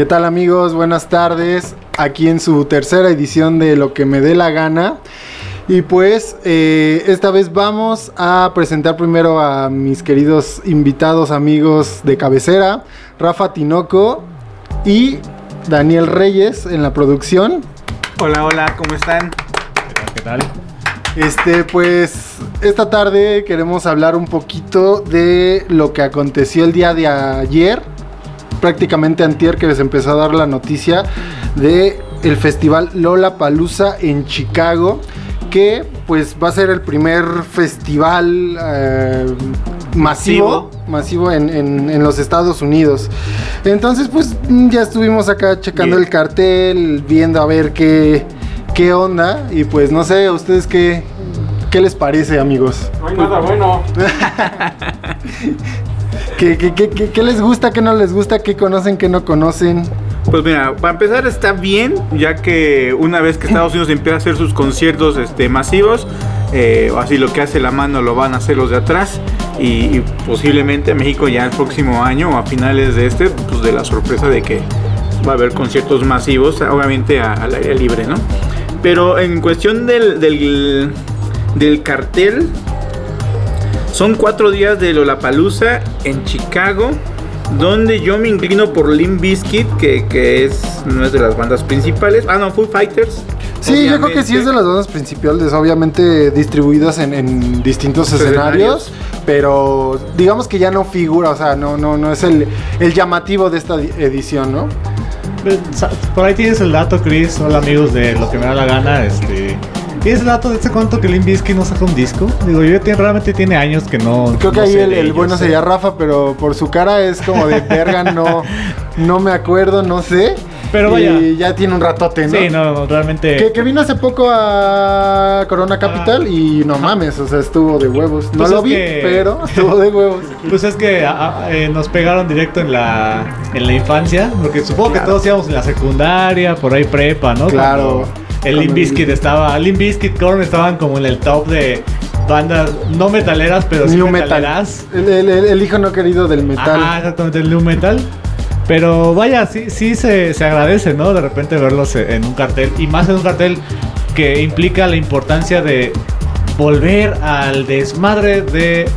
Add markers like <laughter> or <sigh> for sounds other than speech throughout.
¿Qué tal amigos? Buenas tardes. Aquí en su tercera edición de Lo que me dé la gana. Y pues eh, esta vez vamos a presentar primero a mis queridos invitados amigos de cabecera, Rafa Tinoco y Daniel Reyes en la producción. Hola, hola, ¿cómo están? ¿Qué tal? Este, pues esta tarde queremos hablar un poquito de lo que aconteció el día de ayer, prácticamente antier que les empezó a dar la noticia de el festival Lola Palusa en Chicago, que pues va a ser el primer festival eh, masivo, masivo en, en- en los Estados Unidos. Entonces, pues ya estuvimos acá checando Bien. el cartel, viendo a ver qué, qué onda. Y pues no sé, ¿a ustedes qué, qué les parece, amigos? No hay nada bueno. <laughs> ¿Qué, qué, les gusta, qué no les gusta, qué conocen, qué no conocen? Pues mira, para empezar está bien, ya que una vez que Estados Unidos empieza a hacer sus conciertos este, masivos, eh, así lo que hace la mano lo van a hacer los de atrás y, y posiblemente México ya el próximo año o a finales de este, pues de la sorpresa de que va a haber conciertos masivos, obviamente al aire libre, ¿no? Pero en cuestión del, del cartel, son cuatro días de Lollapalooza en Chicago, donde yo me inclino por Limp Bizkit, que, que es, no es de las bandas principales. Ah, no, Foo Fighters. Sí, yo creo que sí es de las bandas principales, obviamente distribuidas en, en distintos escenarios, Escenarios. pero digamos que ya no figura, o sea, no, no, no es el, el llamativo de esta di- edición, ¿no? Pues, Por ahí tienes el dato, Chris. Hola amigos de lo que me da la gana. Este, ¿Tienes el dato de este cuánto que Limp Bizkit no saca un disco? Digo, yo tiene- realmente tiene años que no. Creo que no ahí el, bueno ¿eh? sería Rafa, pero por su cara es como de <laughs> verga, no, no me acuerdo, no sé. Pero vaya. Y ya tiene un ratote, ¿no? Sí, no, realmente. Que, que vino hace poco a Corona Capital y no mames, o sea, estuvo de huevos. No Pues lo vi, que- pero estuvo de huevos. <laughs> Pues es que a- a- eh, nos pegaron directo en la, en la infancia, porque supongo que todos íbamos en la secundaria, por ahí prepa, ¿no? Claro. Cuando El Limp el- Bizkit estaba, Limp Bizkit, Korn estaban como en el top de bandas no metaleras, pero sí New metaleras. El, el- el- el hijo no querido del metal. Ajá, exactamente, el new metal. Pero vaya, sí, sí se, se agradece, ¿no? De repente verlos en un cartel. Y más en un cartel que implica la importancia de volver al desmadre de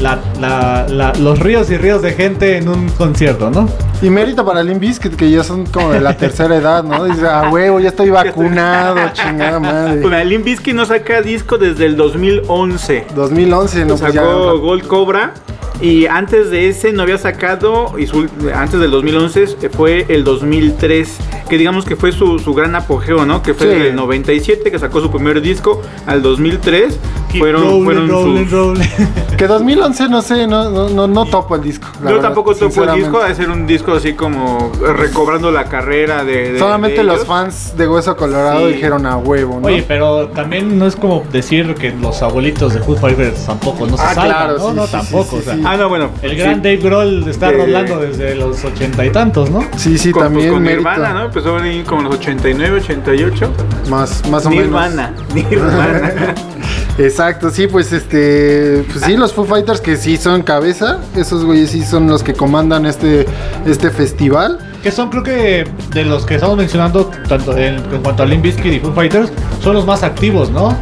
la- la- la- los ríos y ríos de gente en un concierto, ¿no? Y mérito para Limp Bizkit, que ya son como de la <laughs> tercera edad, ¿no? Dice, ah, huevo, ya estoy <laughs> vacunado, <laughs> chingada madre. mira, Limp Bizkit no saca disco desde el 2011. 2011, no, pues ya. sacó Gold Cobra y antes de ese no había sacado y su- antes del 2011 fue el 2003 que digamos que fue su, su gran apogeo no que fue Sí. del 97 que sacó su primer disco al 2003 Keep fueron rolling, fueron rolling, sus- rolling. <laughs> Que 2011, no sé, no, no, no, no topo el disco. yo verdad, tampoco topo el disco, de ser un disco así como recobrando la carrera de. de- Solamente de los ellos. fans de Hueso Colorado Sí. dijeron a huevo, ¿no? Oye, pero también no es como decir que los abuelitos de Foo Fighters tampoco no se Ah, claro, ¿no? sí, no, tampoco, sí, o sea. Ah, no, bueno. El sí. gran Dave Grohl está De- rolando desde los ochenta y tantos, ¿no? sí, sí, Con, pues, también con mérito. Nirvana, ¿no? Empezó ahí como en los 89, 88. Más, más o Nirvana. Nirvana. menos. <laughs> Exacto, sí, pues este, pues sí, los Foo Fighters que sí son cabeza, esos güeyes sí son los que comandan este, este festival. Que son, creo que, de los que estamos mencionando, tanto en, en cuanto a Limp Bizkit y Foo Fighters, son los más activos, ¿no?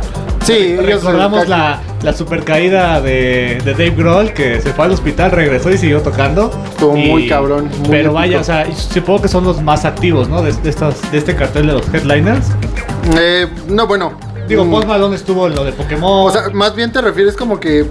Sí, Recordamos la, la super caída de, de Dave Grohl, que se fue al hospital, regresó y siguió tocando. Estuvo Y- muy cabrón, muy pero vaya, o sea, supongo que son los más activos, ¿no? De, de estas, de este cartel de los headliners. Eh, no, bueno. Digo, mm, Post Malone estuvo en lo de Pokémon. O sea, más bien te refieres como que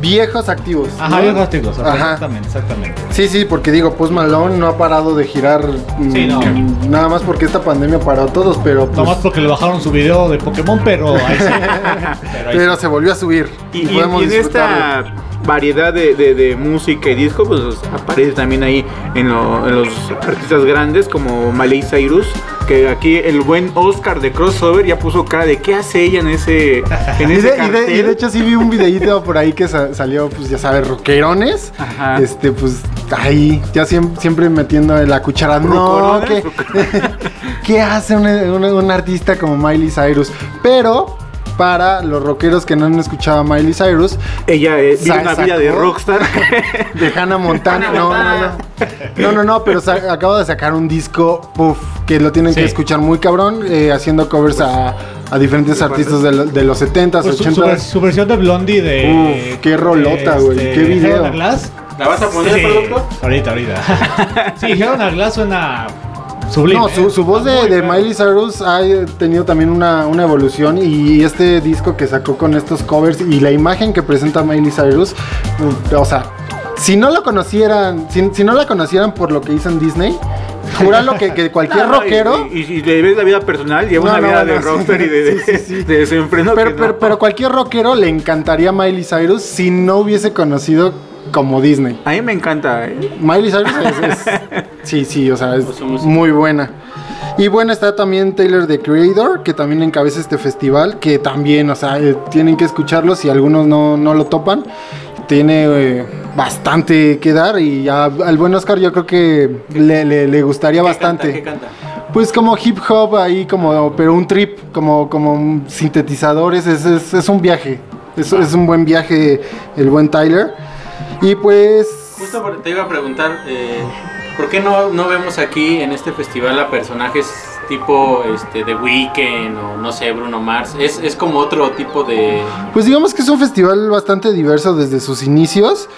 viejos activos. Ajá, ¿no? viejos activos, Ajá. exactamente, exactamente. Sí, sí, porque digo, Post Malone no ha parado de girar. mm, Sí, no. Nada más porque esta pandemia paró a todos, pero pues, Nomás porque le bajaron su video de Pokémon, pero ahí sí. <laughs> Pero ahí pero sí. se volvió a subir. Y, y- podemos y en esta variedad de, de- de música y disco, pues aparece también ahí en, lo- en los artistas grandes como Miley Cyrus, que aquí el buen Oscar de Crossover ya puso cara de qué hace ella en ese, en <laughs> Y ese de, y, de, cartel. y de hecho sí vi un videíto por ahí que sa- salió, pues ya sabes, rockerones. Ajá. Este, pues ahí, ya siempre, siempre metiendo la cuchara. No. ¿qué, <laughs> ¿qué hace un, un- un artista como Miley Cyrus? Pero para los rockeros que no han escuchado a Miley Cyrus. Ella eh, vive Sa- una vida de rockstar. <laughs> De Hannah Montana. No, no, no. No, no, no, pero sa- acaba de sacar un disco, puff, que lo tienen que escuchar muy cabrón, eh, haciendo covers a, a diferentes artistas de, lo- de los 70s, Pues su, su 80s. vers- su versión de Blondie de. Uf, qué rolota, de, güey, qué video. ¿La vas a poner, Sí, producto? ahorita, ahorita. <laughs> sí, Hell on a Glass suena sublime. No, su, ¿eh? su voz de. Miley Cyrus ha tenido también una, una evolución y este disco que sacó con estos covers y la imagen que presenta Miley Cyrus, uh, o sea, si no lo conocieran, si, si no la conocieran por lo que hizo en Disney, juralo que, que cualquier <laughs> No, rockero... Y, y, y le ves la vida personal, lleva No, una no, vida de sí. rockstar y de, Sí, sí, sí. de desenfreno. Pero, pero, pero cualquier rockero le encantaría Miley Cyrus si no hubiese conocido como Disney. A mí me encanta. ¿eh? Miley Cyrus es, es- <laughs> sí, sí, o sea, es muy buena. Y bueno, está también Taylor the Creator, que también encabeza este festival, que también, o sea, eh, tienen que escucharlo si algunos no, no lo topan. Tiene eh, bastante que dar y a- al buen Oscar yo creo que le, le- le gustaría ¿Qué bastante. Canta, ¿Qué canta? Pues como hip hop ahí, como, pero un trip, como, como sintetizadores, es, es, es un viaje. Es, es un buen viaje el buen Tyler. Y pues... Justo por- te iba a preguntar, eh, ¿por qué no, no vemos aquí en este festival a personajes tipo este The Weeknd o no sé, Bruno Mars? Es, es como otro tipo de... Pues digamos que es un festival bastante diverso desde sus inicios.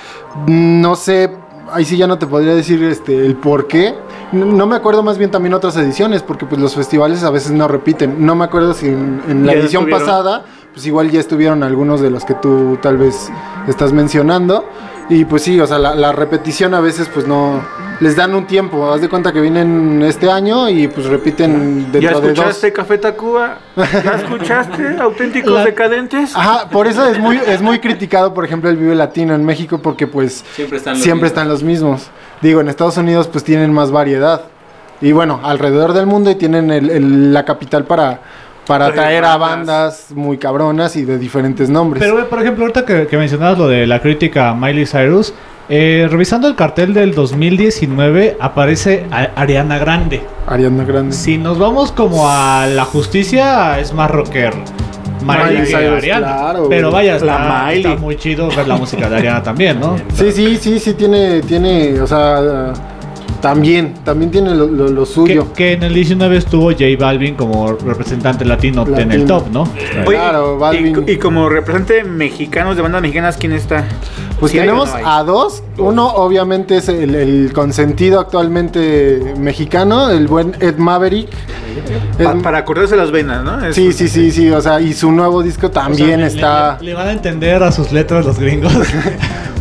No sé, ahí sí ya no te podría decir este, el por qué. No, no me acuerdo más bien también otras ediciones, porque pues los festivales a veces no repiten. No me acuerdo si en, en la edición estuvieron. pasada, pues igual ya estuvieron algunos de los que tú tal vez estás mencionando. Y pues sí, o sea, la, la repetición a veces pues no... Les dan un tiempo, haz de cuenta que vienen este año y pues repiten ¿Ya dentro de dos. escuchaste Café Tacuba? ¿Ya escuchaste <laughs> Auténticos La- Decadentes? Ajá, por eso es muy, es muy criticado, por ejemplo, el Vive Latino en México, porque pues Siempre están los siempre mismos. están los mismos. Digo, en Estados Unidos pues tienen más variedad. Y bueno, alrededor del mundo y tienen el- el- la capital para, para Traer a bandas. muy cabronas y de diferentes nombres. Pero, por ejemplo, ahorita que, que mencionabas lo de la crítica a Miley Cyrus, eh, revisando el cartel del 2019 aparece a- Ariana Grande. Ariana Grande. Si nos vamos como a la justicia, es más rocker. Miley Miley Ariana. claro, Pero vaya, está, La Miley. está muy chido ver la música de Ariana también, ¿no? Sí, sí, sí, sí, tiene, tiene, o sea, también, también tiene lo, lo- lo Que, suyo. que en el 19 estuvo J Balvin como representante latino, en el top, ¿no? Oye, Claro, Balvin. Y, y como representante mexicanos de bandas mexicanas, ¿quién está? Pues ¿Sí hay o tenemos no a dos. Uno, obviamente, es el, el consentido actualmente mexicano, el buen Ed Maverick. Pa- Ed- para cortarse las venas, ¿no? Es- sí, sí, sí, sí. O sea, y su nuevo disco O sea, también le- está. Le, le van a entender a sus letras los gringos. <laughs>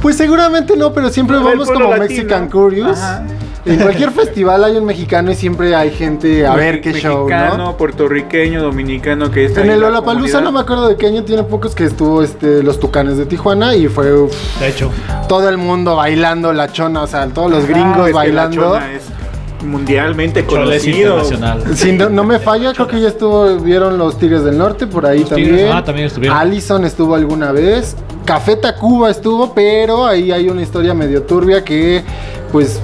Pues seguramente no, pero siempre vamos como latino. Mexican Curious. Ajá. En cualquier festival hay un mexicano y siempre hay gente a ver qué show, Mexicano, ¿no? puertorriqueño, dominicano, que está En ahí el la Lollapalooza no me acuerdo de qué año tiene pocos que estuvo este los Tucanes de Tijuana y fue uf, De hecho, todo el mundo bailando la chona, o sea, todos los Ah, gringos es que la bailando. Chona es mundialmente conocido. internacional. Si no, no me falla, creo que ya estuvo, vieron los Tigres del Norte por ahí Los Tigres, también. ah, también estuvieron. Allison estuvo alguna vez. Café Tacuba estuvo, pero ahí hay una historia medio turbia que, pues,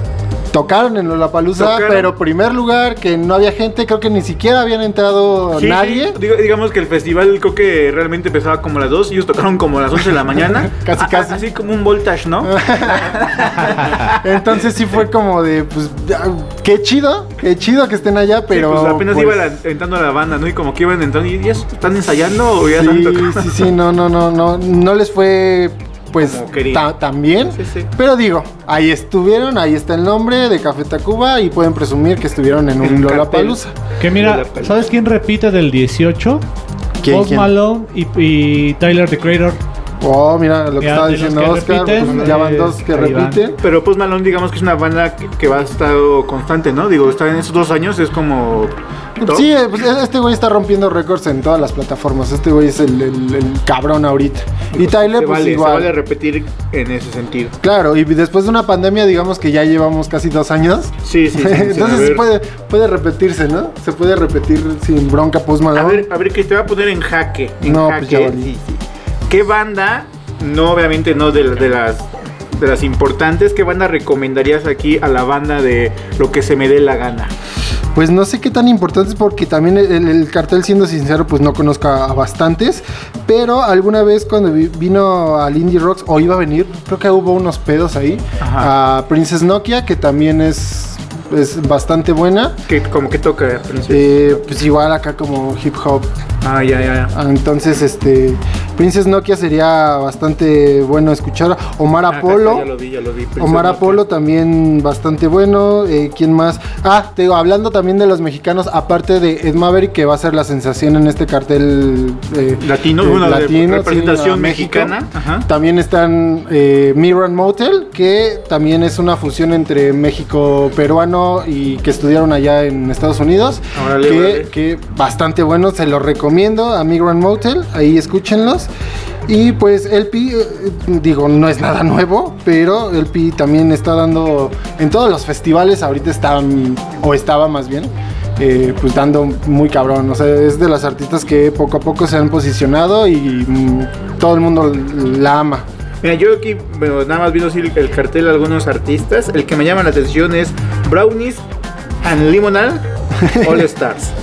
tocaron en Lollapalooza, Tocaron. pero primer lugar que no había gente, creo que ni siquiera habían entrado Sí, nadie. sí. Digo- digamos que el festival creo que realmente empezaba como a las 2 y ellos tocaron como a las 11 de la mañana. <laughs> Casi, A- casi. Así como un voltage, ¿no? <laughs> Entonces sí fue como de, pues, qué chido, qué chido que estén allá, pero... Sí, pues apenas pues, iba la- entrando la banda, ¿no? Y como que iban entrando y ya están ensayando o ya están Sí, tocando. sí, sí, no, no, no, no, no les fue pues Como querían. ta- tan bien. Sí, sí. Pero digo, ahí estuvieron, ahí está el nombre de Café Tacuba y pueden presumir que estuvieron en un Lollapalooza. que mira, Lollapalooza. ¿sabes quién repite del 18? ¿Quién? Malone y, y Tyler the Creator. Oh, mira lo que estaba diciendo que Oscar, repiten, pues, ya van dos que van. repiten. Pero Post Malone, digamos que es una banda que, que va a estar constante, ¿no? Digo, está en esos dos años, es como. top. Sí, eh, pues, este güey está rompiendo récords en todas las plataformas. Este güey es el, el- el cabrón ahorita. Y Tyler, se pues vale, igual. se vale repetir en ese sentido. Claro, y después de una pandemia, digamos que ya llevamos casi dos años. Sí, sí, sí. <laughs> Entonces puede, puede repetirse, ¿no? Se puede repetir sin bronca Post A ver, a ver, que te va a poner en jaque. En No, jaque. pues ya valí. Sí, sí. ¿Qué banda, no obviamente no de, de las de las importantes, qué banda recomendarías aquí a la banda de lo que se me dé la gana? Pues no sé qué tan importantes porque también el, el cartel, siendo sincero, pues no conozco a, a bastantes, pero alguna vez cuando vi- vino al Indie Rocks o iba a venir, creo que hubo unos pedos ahí, Ajá. a Princess Nokia, que también es, es bastante buena. Que como que toca. Eh, pues igual acá como hip hop. Ah, ya, ya, ya. Entonces, este, Princess Nokia sería bastante bueno escuchar. Omar Ah, Apolo. Ya lo vi, ya lo vi. Omar. Apolo también bastante bueno. Eh, ¿Quién más? Ah, te digo, hablando también de los mexicanos, aparte de Ed Maverick, que va a ser la sensación en este cartel eh, Latino, eh, latino, representación sí, México. mexicana. Ajá. También están eh, Mirror Motel, que también es una fusión entre México peruano y que estudiaron allá en Estados Unidos. Órale, que, órale. que bastante bueno, se los recomiendo a Migrant Motel, ahí escúchenlos. Y pues LP, eh, digo, no es nada nuevo, pero LP también está dando, en todos los festivales ahorita están, o estaba más bien, eh, pues dando muy cabrón. O sea, es de las artistas que poco a poco se han posicionado y mm, todo el mundo la ama. Mira, yo aquí bueno, nada más viendo así el, el cartel de algunos artistas. El que me llama la atención es Brownies and Limonade All Stars. <laughs>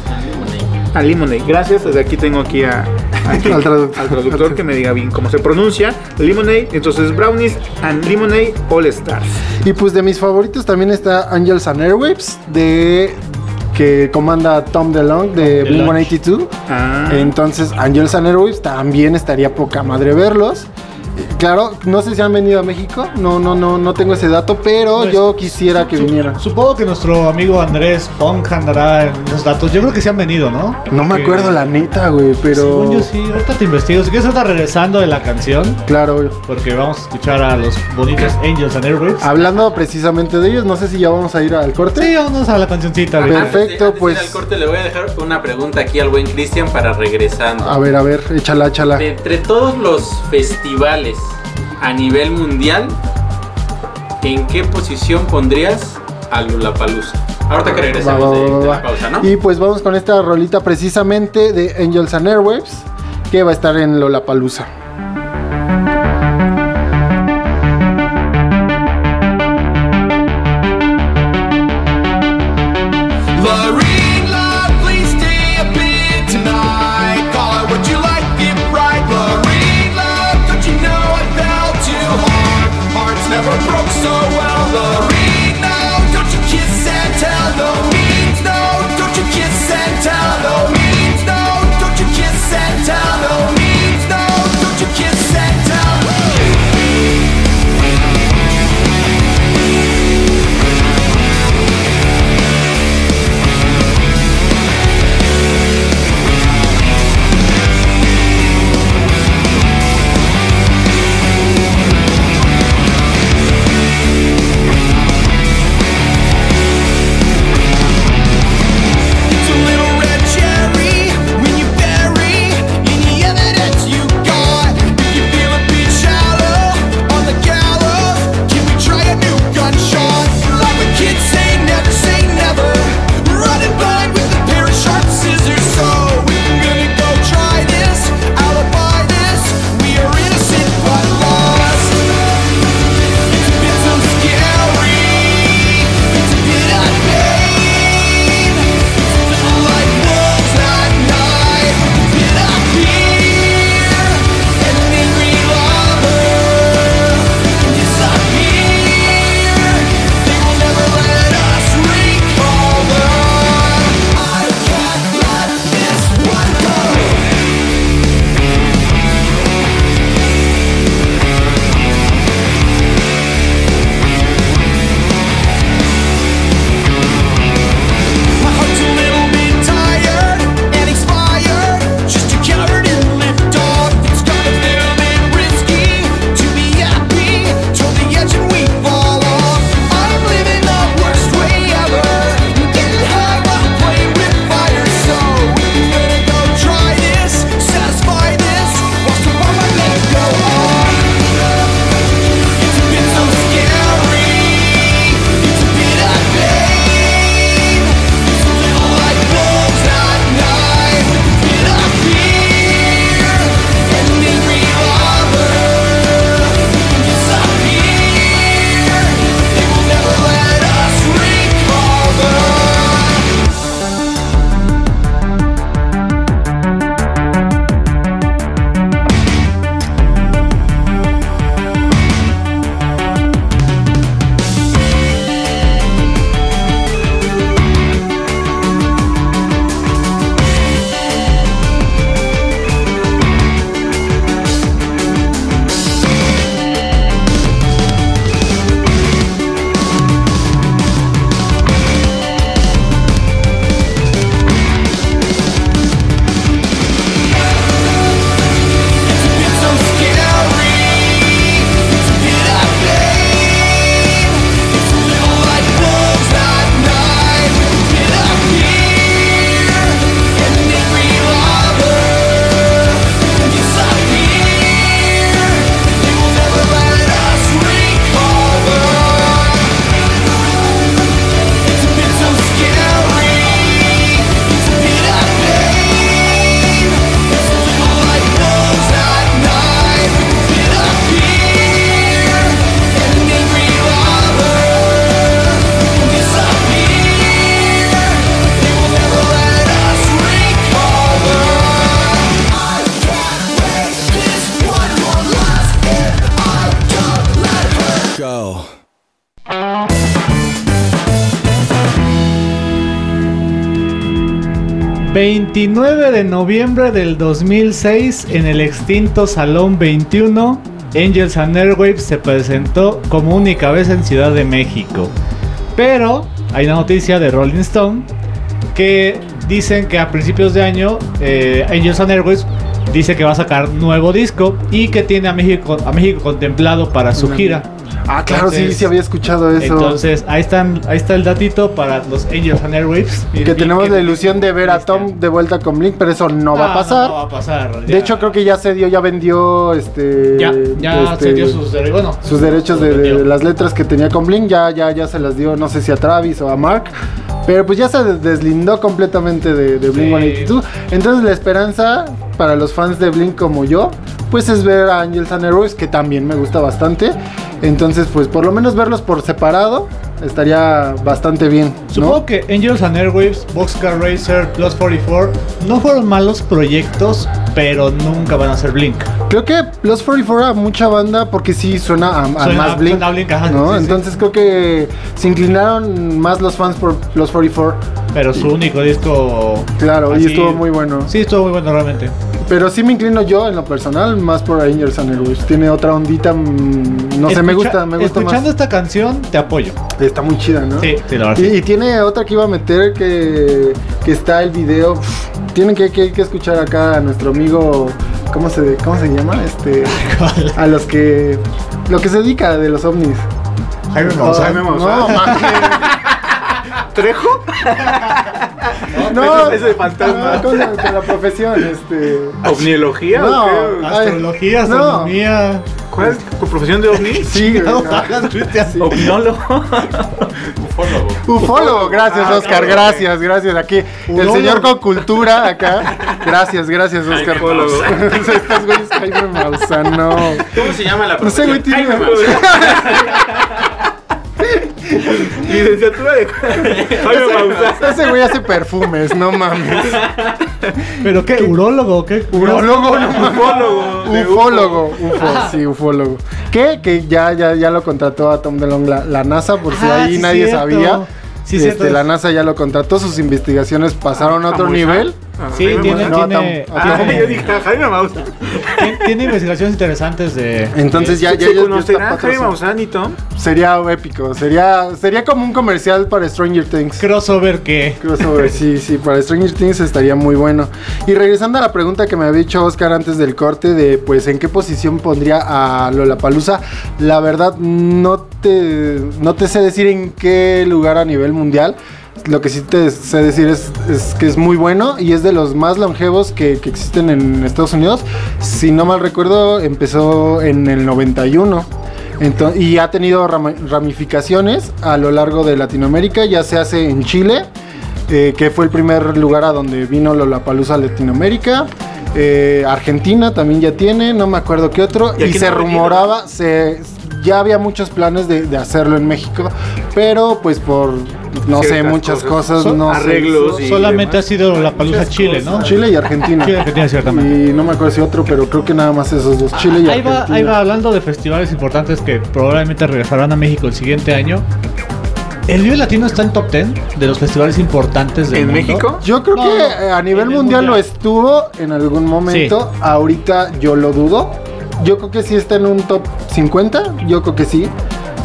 And Lemonade. Gracias. Desde aquí tengo aquí a, <laughs> aquí, Al traductor. al traductor que me diga bien cómo se pronuncia. Lemonade. Entonces Brownies and Lemonade All Stars. Y pues de mis favoritos también está Angels and Airwaves, de que comanda Tom DeLonge de Blink 182. Ah. Entonces, Angels and Airwaves también estaría poca madre verlos. Claro, no sé si han venido a México, no, no, no, no tengo ese dato, pero Pues, yo quisiera que vinieran. Supongo que nuestro amigo Andrés Pong andará en los datos. Yo creo que sí han venido, ¿no? No me acuerdo la neta, güey, pero Según yo sí, ahorita te investigo. Si quieres, ahorita regresando de la canción, claro. porque vamos a escuchar a los bonitos Angels and Airwaves. Hablando precisamente de ellos, no sé si ya vamos a ir al corte. Sí, vámonos a la cancioncita. Perfecto. ahorita. Antes de- antes de pues. ir al corte le voy a dejar una pregunta aquí al buen Cristian para regresando. A ver, a ver, échala, échala. De entre todos los festivales a nivel mundial, ¿en qué posición pondrías a Lollapalooza? Ahorita que regresemos va, de, va, de va. la pausa, ¿no? Y pues vamos con esta rolita precisamente de Angels and Airwaves, que va a estar en Lollapalooza. 29 de noviembre del 2006 en el extinto Salón 21, Angels and Airwaves se presentó como única vez en Ciudad de México. Pero hay una noticia de Rolling Stone que dicen que a principios de año eh, Angels and Airwaves dice que va a sacar nuevo disco y que tiene a México, a México contemplado para su gira. Ah, claro, sí, Entonces- sí había escuchado eso. Entonces ahí están, ahí está el datito para los Angels and Airwaves. Que tenemos la ilusión de ver a Tom de vuelta con Blink, pero eso no va a Ah, pasar. No, va a pasar. De hecho, creo que ya se dio, ya vendió este. ya, ya este, se dio sus derechos. Bueno, sus derechos de, las letras que tenía con Blink, ya, ya, ya se las dio, no sé si a Travis o a Mark. Pero pues ya se des- deslindó completamente de, de Blink Sí. 182. Entonces la esperanza para los fans de Blink como yo, pues es ver a Angels and Airwaves, que también me gusta bastante. Entonces, pues por lo menos verlos por separado estaría bastante bien. ¿no? Supongo que Angels and Airwaves, Boxcar Racer, Plus 44 no fueron malos proyectos, pero nunca van a ser Blink. Creo que Los 44 a mucha banda porque sí suena a, a Suena- más Blink. suena a Blink, ajá, ¿no? sí, sí. Entonces creo que se inclinaron más los fans por Los 44. Pero su único disco. Claro, y así- estuvo muy bueno. Sí, estuvo muy bueno realmente. Pero sí me inclino yo en lo personal más por Angels and Airwaves. Tiene otra ondita, mm, no sé, me gusta, me gusta Escuchando más. esta canción, te apoyo. Está muy chida, ¿no? Sí, sí, la verdad. Y, sí. y tiene otra que iba a meter que, que está el video. Tienen que, que- que escuchar acá a nuestro amigo. ¿Cómo se, cómo se llama? Este. a los que. Lo que se dedica de los ovnis. Jaime Oh, Maussan. Jaime no, Maussan. ¿Trejo? <laughs> no, Ese de fantasma. no. Con la profesión, este. ¿Ovniología No. o? Astrología, Ay, no. astronomía. ¿Cuál es tu profesión de ovni? Sí, No. Ovniólogo. Ufólogo. Ufólogo, gracias Ah, Oscar, claro. gracias, gracias. Aquí el señor con cultura acá. Gracias, gracias Oscar. Ufólogo. <laughs> Estos güeyes Jaime Maussan, no. ¿Cómo se llama la No sé, güey, profesión? tiene-. <laughs> Licenciatura de Jaime Maussan. Ese güey hace perfumes, no mames. ¿Pero qué? ¿Urólogo? ¿Qué? Urólogo, no mames. Ufólogo. Ufólogo, ufo, sí, ufólogo. ¿Qué? Que ya, ya, ya lo contrató a Tom DeLonge la, la NASA, por si Ah, ahí sí, nadie cierto. sabía. Sí, este, cierto. la NASA ya lo contrató, sus investigaciones pasaron a otro nivel. Ah, Sí, Jaime tiene, Maussan. Tiene, Tom- Ah, tiene- yo dije a Jaime Maussan. tiene- tiene investigaciones interesantes de... Entonces ya, ya, ¿Se conocerán Jaime. Maussan y Tom? Sería épico, sería, sería como un comercial para Stranger Things. Crossover que... Crossover, sí, sí, para Stranger Things estaría muy bueno. Y regresando a la pregunta que me había hecho Oscar antes del corte de pues en qué posición pondría a Lollapalooza, la verdad no te no te sé decir en qué lugar a nivel mundial. Lo que sí te sé decir es, es que es muy bueno y es de los más longevos que, que existen en Estados Unidos. Si no mal recuerdo, empezó en el 91. Ento- y ha tenido ramificaciones a lo largo de Latinoamérica, ya se hace en Chile, eh, que fue el primer lugar a donde vino Lollapalooza a Latinoamérica. Eh, Argentina también ya tiene, no me acuerdo qué otro. ¿Y se no rumoraba, se, ya había muchos planes de, de hacerlo en México, pero pues por, no sé, muchas cosas. cosas, no sé. arreglos y Solamente ha sido la palusa Chile, ¿no? Chile y Argentina. Chile y Argentina, ciertamente. Y no me acuerdo si otro, pero creo que nada más esos dos, Chile y Ahí va, Argentina. ahí va hablando de festivales importantes que probablemente regresarán a México el siguiente año. ¿El Vive Latino está en top 10 de los festivales importantes del ¿En mundo? México? Yo creo No, que eh, a nivel mundial, lo estuvo en algún momento. Ahorita yo lo dudo. Yo creo que sí está en un top 50. Yo creo que sí.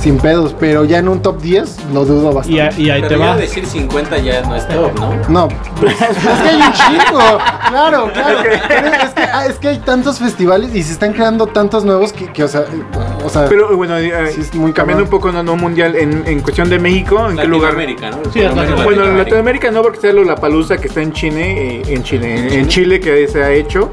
Sin pedos. Pero ya en un top 10 lo dudo Y, bastante. a- y ahí te Pero ya va. decir 50 ya no es top, ¿no? No, <laughs> pues, es que hay un chingo. Claro, claro. Pero es, que, ah, es que hay tantos festivales y se están creando tantos nuevos que, que, o sea, eh, o sea Pero bueno, eh, Sí, es muy cambiando un poco, no, no mundial, en, en cuestión de México, ¿en qué lugar? Latinoamérica, ¿no? Sí, Latinoamérica. Bueno, en Latinoamérica. No, porque está la palusa que está en Chile, eh, en Chile, en, en Chile que se ha hecho,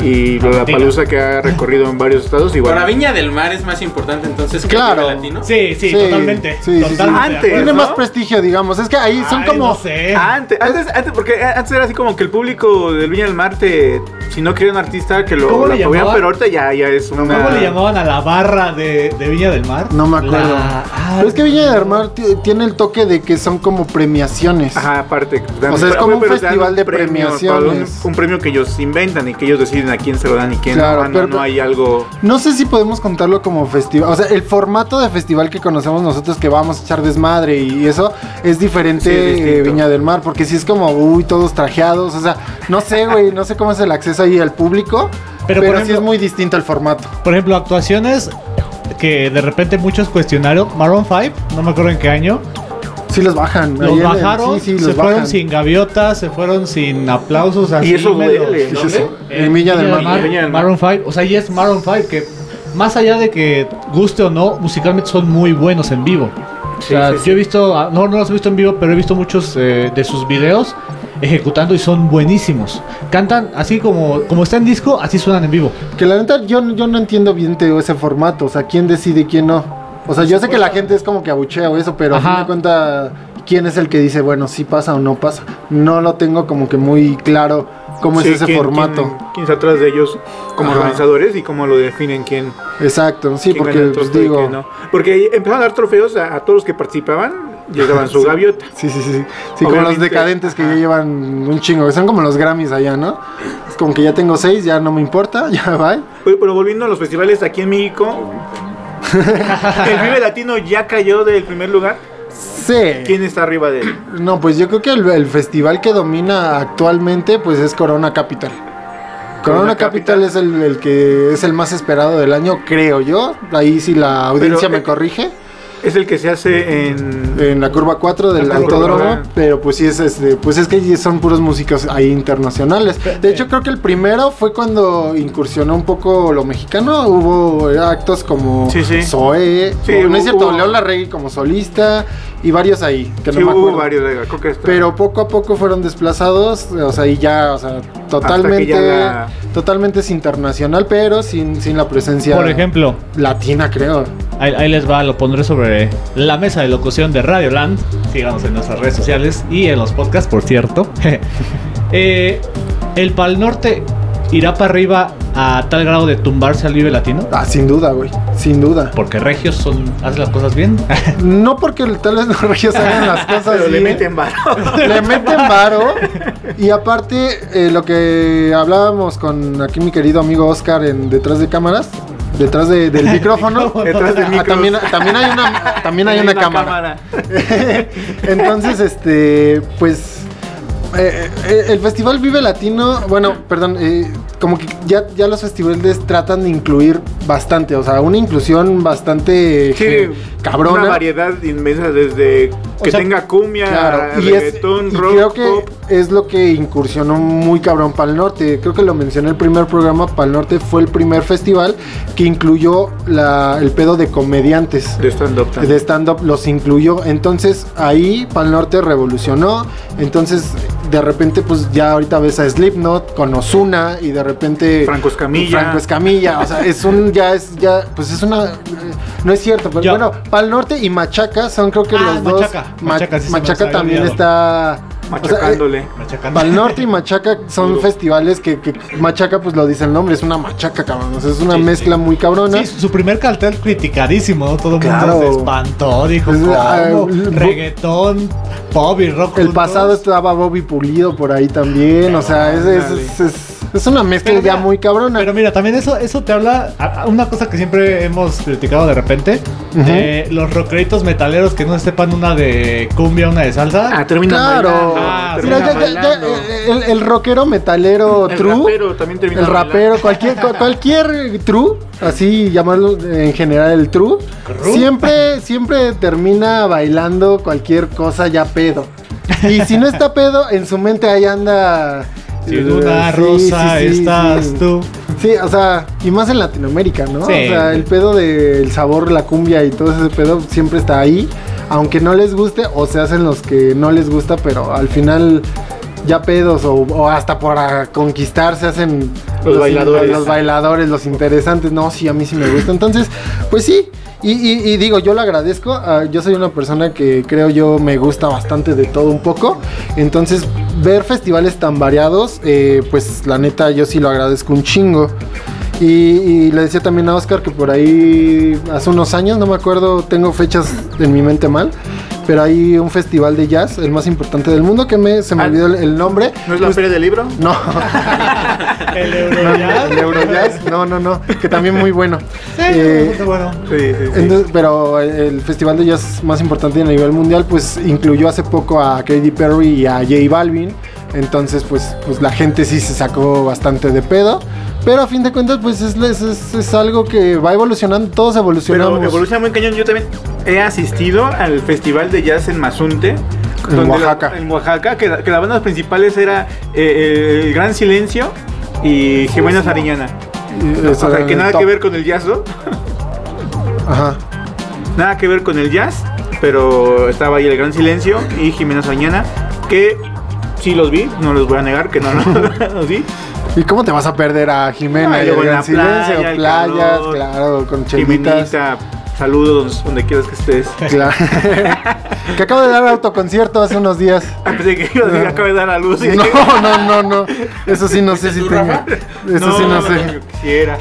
y la palusa que ha recorrido en varios estados. Y bueno, Para Viña del Mar es más importante entonces que Claro. el Latino. Sí, sí, Sí, totalmente. sí, sí, sí. totalmente Antes, tiene más prestigio, digamos. Es que ahí son Ay, como. no sé. Antes, antes, antes, porque antes era así como que el público del Viña del Mar te, si no quería un artista que lo, ¿Cómo apoyaban, llamaban? pero ahorita ya, ya es una... ¿Cómo le llamaban a la barra de, de Viña del Mar? No me acuerdo. La- ah, Pero es que Viña del Mar ti- tiene el toque de que son como premiaciones. Ajá, aparte. O sea, es como un pero te dan festival de premio, premiaciones. Un, un premio que ellos inventan y que ellos deciden deciden a quién se lo dan y quién Claro, no, pero- no hay algo... No sé si podemos contarlo como festival. O sea, el formato de festival que conocemos nosotros que vamos a echar desmadre y eso es diferente Sí, es eh, Viña del Mar. Porque si es como, uy, todos trajeados. O sea, no sé, güey, no sé cómo es el acceso ahí al público. Pero, Pero, por sí ejemplo- es muy distinto el formato. Por ejemplo, actuaciones que de repente muchos cuestionaron. Maroon 5, no me acuerdo en qué año. Sí los bajan. Los ahí en el- bajaron, sí, sí, se los fueron bajan. sin gaviotas, se fueron sin aplausos. Así, Y eso medio- duele, Sí, sí, sí. En Viña del Mar. Maroon 5, o sea, y es Maroon 5 que más allá de que guste o no, musicalmente son muy buenos en vivo. O sea, sí, yo sí. he visto, ah, no, no los he visto en vivo, pero he visto muchos eh, de sus videos ejecutando y son buenísimos. Cantan así como, como está en disco, así suenan en vivo. Que la neta, yo, yo no entiendo bien te digo, ese formato. O sea, quién decide y quién no. O sea, yo sé que la gente es como que abuchea o eso, pero a fin de cuenta, ¿quién es el que dice, bueno, sí pasa o no pasa? No lo tengo como que muy claro cómo Sí, es ese quién- formato. Quién, quién está atrás de ellos como Ajá. organizadores y cómo lo definen quién, Exacto, sí, quién porque pues, digo. no. Porque empezaron a dar trofeos a, a todos los que participaban, llegaban su <laughs> gaviota. Sí, sí, sí. Sí, sí como los decadentes que ya llevan un chingo. que Son como los Grammys allá, ¿no? Es como que ya tengo seis, ya no me importa, <laughs> ya va. Pero, pero volviendo a los festivales aquí en México, <laughs> el Vive Latino ya cayó del primer lugar. Sí. ¿Quién está arriba de él? No, pues yo creo que el, el festival que domina actualmente pues es Corona Capital. Corona, Capital, Capital. es el, el que es el más esperado del año, creo yo. Ahí sí la audiencia Pero, me eh, corrige. Es el que se hace en... En la curva 4 del La autódromo, pero pues sí es este, pues es que son puros músicos ahí internacionales. De hecho, creo que el primero fue cuando incursionó un poco lo mexicano. Hubo eh, actos como Sí, sí. Zoe, Sí, o- no hubo- es cierto, hubo- León Larregui como solista y varios ahí, que Sí, no me hubo acuerdo. varios, de- creo que está- Pero poco a poco fueron desplazados, o sea, y ya, o sea, totalmente, ya la- totalmente es internacional, pero sin, sin la presencia Por ejemplo, latina, creo. Ahí, ahí les va, lo pondré sobre la mesa de locución de Radio Land. Síganos en nuestras redes sociales y en los podcasts, por cierto. <laughs> Eh, el Pal Norte irá para arriba a tal grado de tumbarse al Vive Latino. Ah, sin duda, güey, sin duda. Porque Regios son, hacen las cosas bien. <laughs> No porque tal vez los regios hagan las <laughs> cosas Pero le bien, meten varo. le meten varo. Y aparte, eh, lo que hablábamos con aquí mi querido amigo Oscar en detrás de cámaras, detrás de- del <laughs> micrófono. Detrás Ah, también, también hay una, <laughs> también hay una, cámara. <laughs> Entonces, este, pues, eh, eh, el Festival Vive Latino, bueno, perdón, eh, como que ya, ya los festivales tratan de incluir bastante, o sea, una inclusión bastante Sí, cabrona. Una variedad inmensa desde que sea, tenga cumbia, Claro, y, es, reggaetón, y rock, creo que pop. es lo que incursionó muy cabrón para el norte. Creo que lo mencioné en el primer programa. Para el norte fue el primer festival que incluyó la, el pedo de comediantes. De stand-up también. De stand-up los incluyó. Entonces ahí Pal Norte revolucionó. Entonces de repente pues ya ahorita ves a Slipknot con Ozuna y de repente Franco Escamilla. Franco Escamilla. O sea, es un ya es ya pues es una no es cierto, pero Ya. bueno, Pal Norte y Machaca son creo que Ah, los dos. Machaca. Ma- Machaca sí se me Machaca también olvidado. está Machacándole. Machacando. Pal Norte y Machaca son Duro. festivales que, que Machaca pues lo dice el nombre, es una machaca, cabrón. O sea, es una Sí, mezcla sí. muy cabrona. Sí, su primer cartel criticadísimo, ¿no? Todo el mundo se espantó, dijo, Es, ¿cómo? el- Reggaetón, pop y rock. El juntos. pasado estaba Bobby Pulido por ahí también, o sea, es, es, es- es- una mezcla Pero ya mira, muy cabrona. Pero mira, también eso, eso te habla a- a una cosa que siempre hemos criticado de repente. de los rockeritos metaleros que no sepan una de cumbia, una de salsa. Ah, termina Claro. bailando. Ah, Mira, termina ya- ya- ya, bailando. eh, el, el rockero metalero El true. rapero también termina el bailando. rapero, cualquier, cu- <laughs> cualquier true, así llamarlo en general el true, True. siempre, siempre termina bailando cualquier cosa ya pedo. Y si no está pedo, en su mente ahí anda. Si en eh, una sí, rosa sí, sí, estás tú. Sí, o sea, y más en Latinoamérica, ¿no? Sí. O sea, el pedo del sabor, la cumbia y todo ese pedo siempre está ahí. Aunque no les guste, o se hacen los que no les gusta, pero al final ya pedos o, o hasta para conquistar se hacen Los bailadores. Los, bailadores, los interesantes. No, sí, a mí sí me gusta. Entonces, pues sí. Y, y- y digo, yo lo agradezco. ah, yo soy una persona que creo yo me gusta bastante de todo un poco. Entonces, ver festivales tan variados, eh, pues la neta yo sí lo agradezco un chingo. Y, y le decía también a Oscar que por ahí hace unos años, no me acuerdo, tengo fechas en mi mente mal, pero hay un festival de jazz, el más importante del mundo, que me, se me Ah. olvidó el, el nombre. ¿No es la feria del libro? No, <laughs> El no, Eurojazz. el Eurojazz, no, no, no, que también muy bueno. Sí, Eh, bastante bueno. Sí, sí, sí. Entonces, pero el festival de jazz más importante a nivel mundial, pues incluyó hace poco a Katy Perry y a J Balvin. Entonces, pues, pues la gente sí se sacó bastante de pedo. Pero a fin de cuentas, pues es, es, es- algo que va evolucionando, todos evolucionamos. Pero evoluciona muy cañón. Yo también he asistido al festival de jazz en Mazunte. En la- Oaxaca. en Oaxaca, que, que las bandas principales era eh, El Gran Silencio y Jimena Sariñana. O sea, que nada top. que ver con el jazz, ¿no? <laughs> Ajá. Nada que ver con el jazz, pero estaba ahí El Gran Silencio y Jimena Sariñana, que sí los vi, no les voy a negar que no los, <laughs> los vi. ¿Y cómo te vas a perder a Jimena Ah, y luego el en la playa, Silencio? el Playas, calor. claro, con chelitas. Jimenita, saludos donde quieras que estés. Claro. <laughs> que acabo de dar autoconcierto hace unos días. Ah, Pensé que iba a decir, acaba de dar a luz. y- No, no, no, no. Eso sí no sé si tengo. Eso sí no sé. yo quisiera.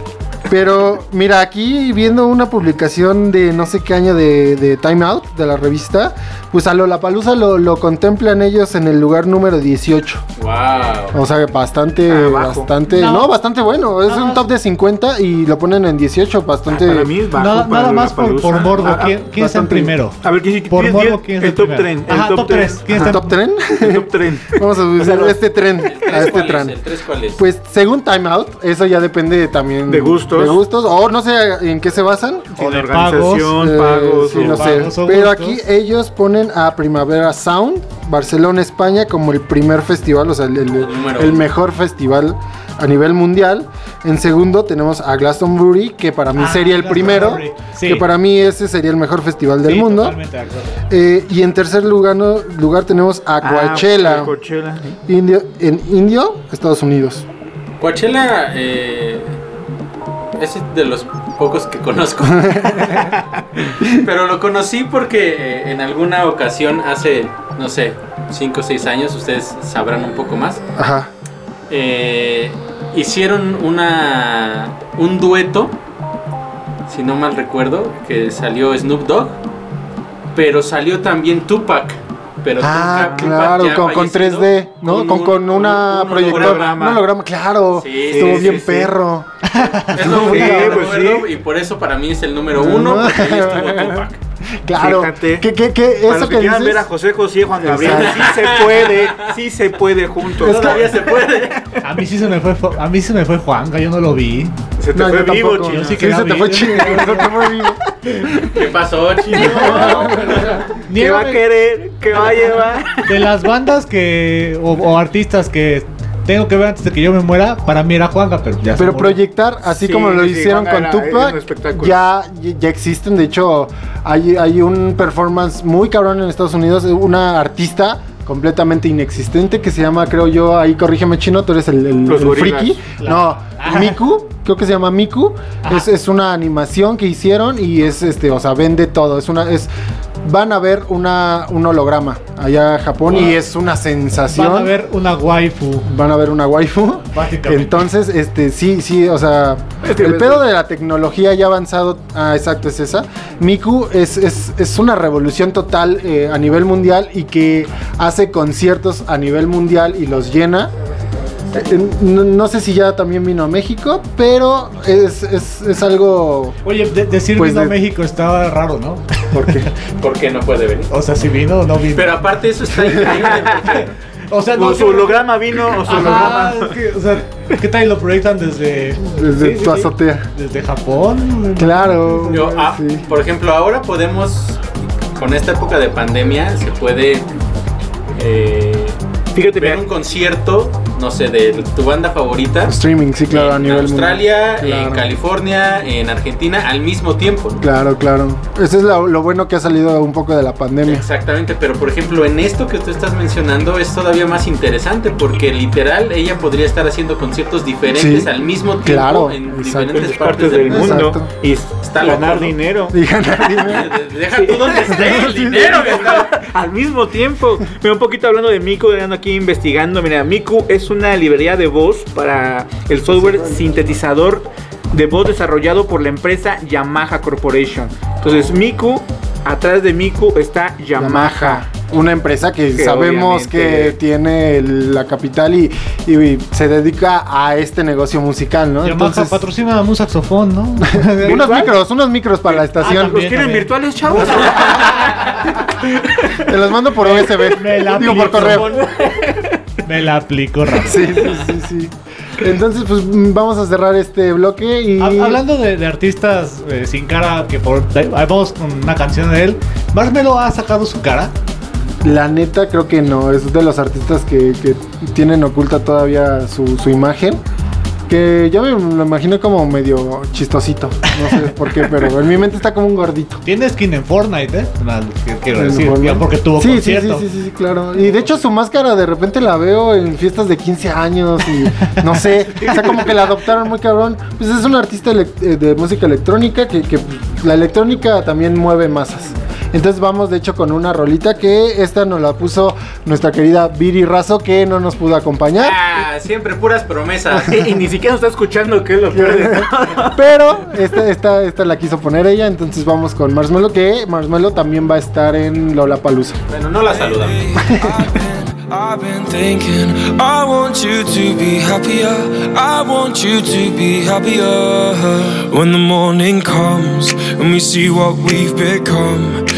Pero mira, aquí viendo una publicación de no sé qué año de, de Time Out, de la revista, pues a Lollapalooza lo, lo contemplan ellos en el lugar número 18. Wow. O sea, bastante, Abajo. bastante, no, No. bastante bueno. Es un top de 50 y lo ponen en 18, bastante. Para mí es bajo. Nada, para nada más por, por morbo. Ah, ¿Quién, quién está en bastante. primero? A ver, ¿quién Por quién- morbo, quién- ¿quién el top primero? tren? El Ajá, top top tren. 3. ¿Quién ¿El está top tren? <laughs> El top tren. Vamos a usar este tren, a ¿El este tren. es? ¿El tres cuál es? Pues según Time Out, eso ya depende también De gustos. De gustos, o no sé en qué se basan. Sin de organización, Eh, pagos. sí, o- no sé. pagos o Pero aquí ellos ponen a Primavera Sound, Barcelona, España, como el primer festival, o sea, el, el- mejor festival a nivel mundial. En segundo tenemos a Glastonbury, que para mí Ah, sería el primero, Glastonbury, sí. que para mí ese sería el mejor festival del Sí, mundo. Eh, y en tercer lugar, no- lugar tenemos a Ah, Coachella, Coachella. Indio, en Indio, Estados Unidos. Coachella eh, es de los pocos que conozco. <laughs> Pero lo conocí porque eh, en alguna ocasión hace, no sé, 5 o 6 años, ustedes sabrán un poco más, Ajá. eh, hicieron una un dueto, si no mal recuerdo, que salió Snoop Dogg, pero salió también Tupac. Pero Ah, claro, con, con fallecido, 3D, ¿no? Con, un- con una un proyector, holograma. un holograma, claro. Sí, Estuvo sí, bien sí, perro. <laughs> Es lo único pues y por eso para mí es el número uno, porque ahí estuvo <laughs> Tupac. Claro. Fíjate. ¿Qué, qué, qué? Para Eso los que que quieran dices. ver a José José y Juan Gabriel, Exacto. sí se puede, sí se puede juntos. Es que- Todavía se puede. A mí sí se me fue, a mí se me fue Juanga, yo no lo vi. Se te No, fue yo vivo, tampoco. chino. Yo sí que se te fue chido. se te fue vivo. <laughs> ¿Qué pasó, chino? <laughs> ¿Qué va a querer? ¿Qué va a llevar? de las bandas que o, o artistas que tengo que ver antes de que yo me muera, para mí era Juanga, pero ya se Pero proyectar, así Sí, como lo sí, hicieron Juanga con Tupac, ya, ya existen. De hecho, hay, hay un performance muy cabrón en Estados Unidos. Una artista completamente inexistente que se llama, creo yo, ahí corrígeme chino, tú eres el, el- Los el gorilas. friki. Claro. No, Miku, creo que se llama Miku. Es, es una animación que hicieron y es este, o sea, vende todo. Es una, es, van a ver una, un holograma allá en Japón y es una sensación. Van a ver una waifu. Van a ver una waifu. Básicamente. Entonces, este, sí, sí, o sea, Es que el pedo de la tecnología ya avanzado, ah, exacto, es esa. Miku es, es, es una revolución total eh, a nivel mundial y que hace conciertos a nivel mundial y los llena. Eh, No, no sé si ya también vino a México, pero es, es, es algo... Oye, de- decir Pues vino a México estaba raro, ¿no? Porque <laughs> ¿Por qué no puede venir? O sea, si vino o no vino. Pero aparte eso está increíble porque o sea, no O su holograma vino, o su holograma. es que, o sea, ¿qué tal lo proyectan desde desde Sí, tu sí. azotea. desde Japón? Claro. yo, ah, sí. por ejemplo, ahora podemos con esta época de pandemia se puede eh, Fíjate, ver mira, un concierto, no sé, de tu banda favorita Streaming, sí, claro, a en nivel Australia, mundial. en. California, en Argentina al mismo tiempo. ¿no? Claro, claro. Eso es lo, lo bueno que ha salido un poco de la pandemia. Exactamente, pero por ejemplo en esto que tú estás mencionando es todavía más interesante porque literal ella podría estar haciendo conciertos diferentes Sí, al mismo tiempo claro, en exacto. diferentes en partes del mundo Exacto. y Está ganar dinero. Y ganar dinero. Deja tú donde <laughs> esté el dinero. Al mismo tiempo, mira, un poquito hablando de Miku, ando aquí investigando. Mira, Miku es una librería de voz para el software sintetizador de voz desarrollado por la empresa Yamaha Corporation. Entonces, Miku atrás de Miku está Yamaha. Yamaha, una empresa que, Que sabemos que tiene la capital y, y se dedica a este negocio musical, ¿no? Yamaha Entonces, patrocina un saxofón, ¿no? <laughs> unos micros, unos micros para la Ah, estación. ¿Los también. quieren virtuales, chavos? <laughs> Te los mando por USB. Me la Digo por correo. Me la aplico rápido. Sí, sí, sí, sí. Entonces, pues vamos a cerrar este bloque y. Hab- Hablando de, de artistas eh, sin cara, que por vamos con una canción de él. Marshmello ha sacado su cara. La neta, creo que no. Es de los artistas que, que tienen oculta todavía su, su imagen. Que yo me lo imagino como medio chistosito. No sé por qué, pero en mi mente está como un gordito. Tiene skin en Fortnite, ¿eh? Que- quiero En decir, Fortnite. porque tuvo sí, sí, concierto. Sí, sí, sí, sí, claro. Y de hecho su máscara de repente la veo en fiestas de 15 años y no sé, <laughs> o sea, como que la adoptaron muy cabrón. Pues es un artista eh, de música electrónica que, que la electrónica también mueve masas. Entonces vamos de hecho con una rolita que esta nos la puso nuestra querida Viri Razo que no nos pudo acompañar. Ah, siempre puras promesas. y, <laughs> y ni siquiera nos está escuchando, que es lo peor de todo. Pero esta, esta, esta la quiso poner ella, entonces vamos con Marshmello que Marshmello también va a estar en Lollapalooza. Bueno, no la saludamos. I've been thinking, I want you to be happier. I want you to be happier. When the morning comes and we see what we've become.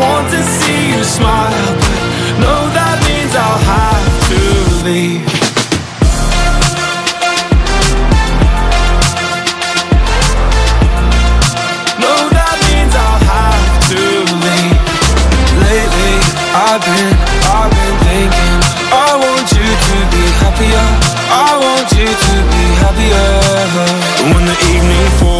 I want to see you smile, but no, that means I'll have to leave. No, that means I'll have to leave. Lately, I've been, I've been thinking. I want you to be happier. I want you to be happier. When the evening falls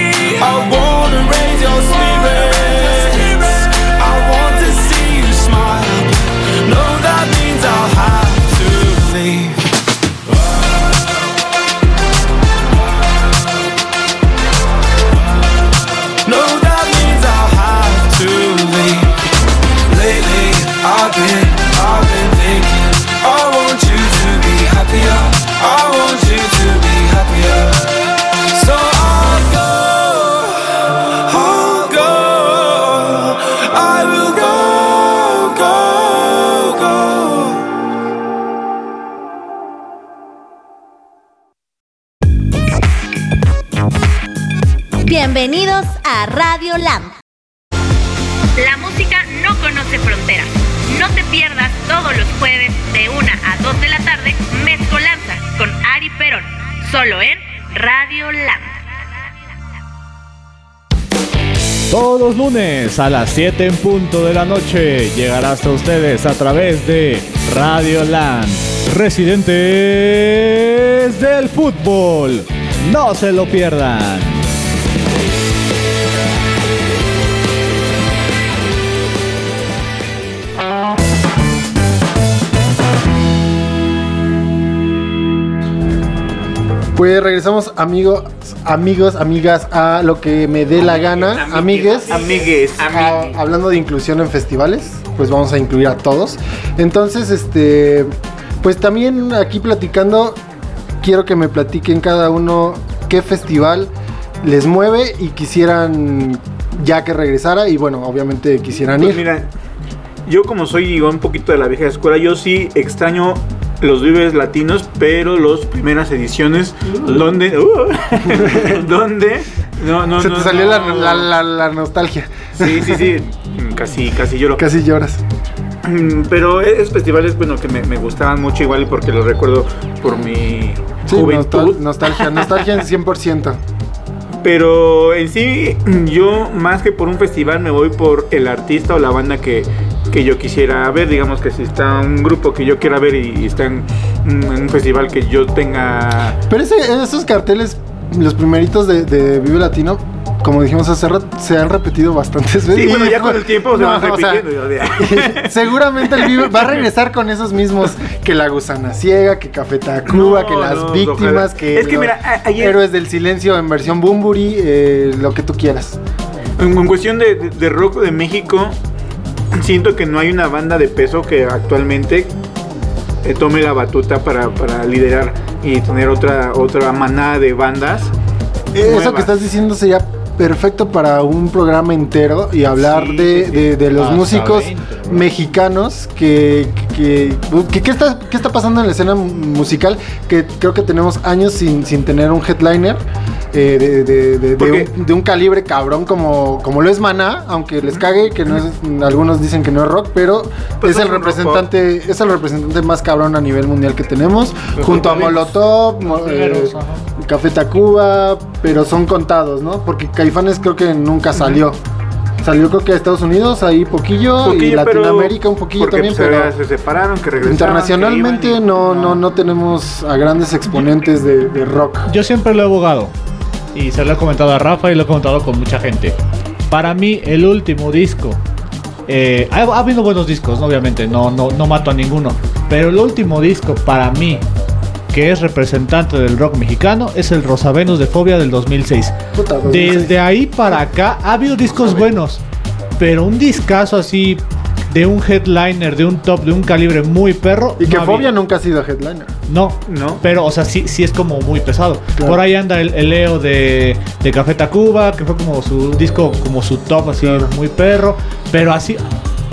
De la tarde Mezcolanza con Ari Perón, solo en Radio Land. Todos lunes a las 7 en punto de la noche llegará hasta ustedes a través de Radio Land, residentes del fútbol. No se lo pierdan. Pues regresamos, amigos, amigos, amigas, a lo que me dé la gana. Amigues. Amigues. Ah, hablando de inclusión en festivales, pues vamos a incluir a todos. Entonces, este, pues también aquí platicando, quiero que me platiquen cada uno qué festival les mueve y quisieran ya que regresara y bueno, obviamente quisieran Pues ir. mira, yo como soy digo, un poquito de la vieja escuela, yo sí extraño los vives latinos, pero los primeras ediciones donde uh, <laughs> donde no no Se no, te salió la, la- la- la nostalgia. Sí, sí, sí, casi casi lloro. Casi lloras. Mm, Pero esos festivales, bueno, que me, me gustaban mucho igual porque los recuerdo por mi Sí, juventud. nostal- nostalgia, nostalgia en 100%. Pero en sí, yo más que por un festival me voy por el artista o la banda que, que yo quisiera ver. Digamos que si está un grupo que yo quiera ver y, y está en, un- en un festival que yo tenga... Pero ese- esos carteles, los primeritos de, de Vive Latino, como dijimos hace rato, se han repetido bastantes veces. Sí, bueno, ya <laughs> con el tiempo se No, van o sea, repitiendo. yo de- <laughs> Seguramente el Vive va a <laughs> regresar con esos mismos que la gusana ciega, que Café Tacuba, No, que las no, víctimas, que Es que los mira, ayer- héroes del silencio en versión Bumburi, eh, lo que tú quieras. En, en cuestión de, de- de rock de México, siento que no hay una banda de peso que actualmente eh, tome la batuta para, para liderar y tener otra, otra manada de bandas. Eso nuevas. que estás diciendo sería perfecto para un programa entero y hablar Sí, de, sí, de- de los Hasta músicos 20, bro. mexicanos que, que, que- ¿qué, está, qué está pasando en la escena musical que creo que tenemos años sin, sin tener un headliner eh, de, de- de- un, de un calibre cabrón como, como lo es Maná, aunque les cague que no es, algunos dicen que no es rock, pero Pues es el rock representante es el representante más cabrón a nivel mundial que tenemos Los junto a. Molotov, eh. Café Tacuba, pero son contados, ¿no? Porque Caifanes creo que nunca salió. Salió creo que a Estados Unidos, ahí poquillo, y Poquillo, Latinoamérica un poquillo porque, también, pues, pero se separaron, que regresaron. internacionalmente que iban y- no, no, no tenemos a grandes exponentes de, de rock. Yo siempre lo he abogado. Y se lo he comentado a Rafa y lo he comentado con mucha gente. Para mí, el último disco. eh, ha, ha habido buenos discos, obviamente. No, no, no mato a ninguno. Pero el último disco, para mí, que es representante del rock mexicano, es el Rosa Venus de Fobia del 2006. Puta, 2006. Desde ahí para acá ha habido discos buenos. Pero un discazo así de un headliner, de un top, de un calibre muy perro. Y que Fobia nunca ha sido headliner. No, No. Pero, o sea, sí, sí es como muy pesado. Claro. Por ahí anda el, el Leo de, de Café Tacuba, que fue como su disco, como su top, así, Claro. muy perro. Pero así,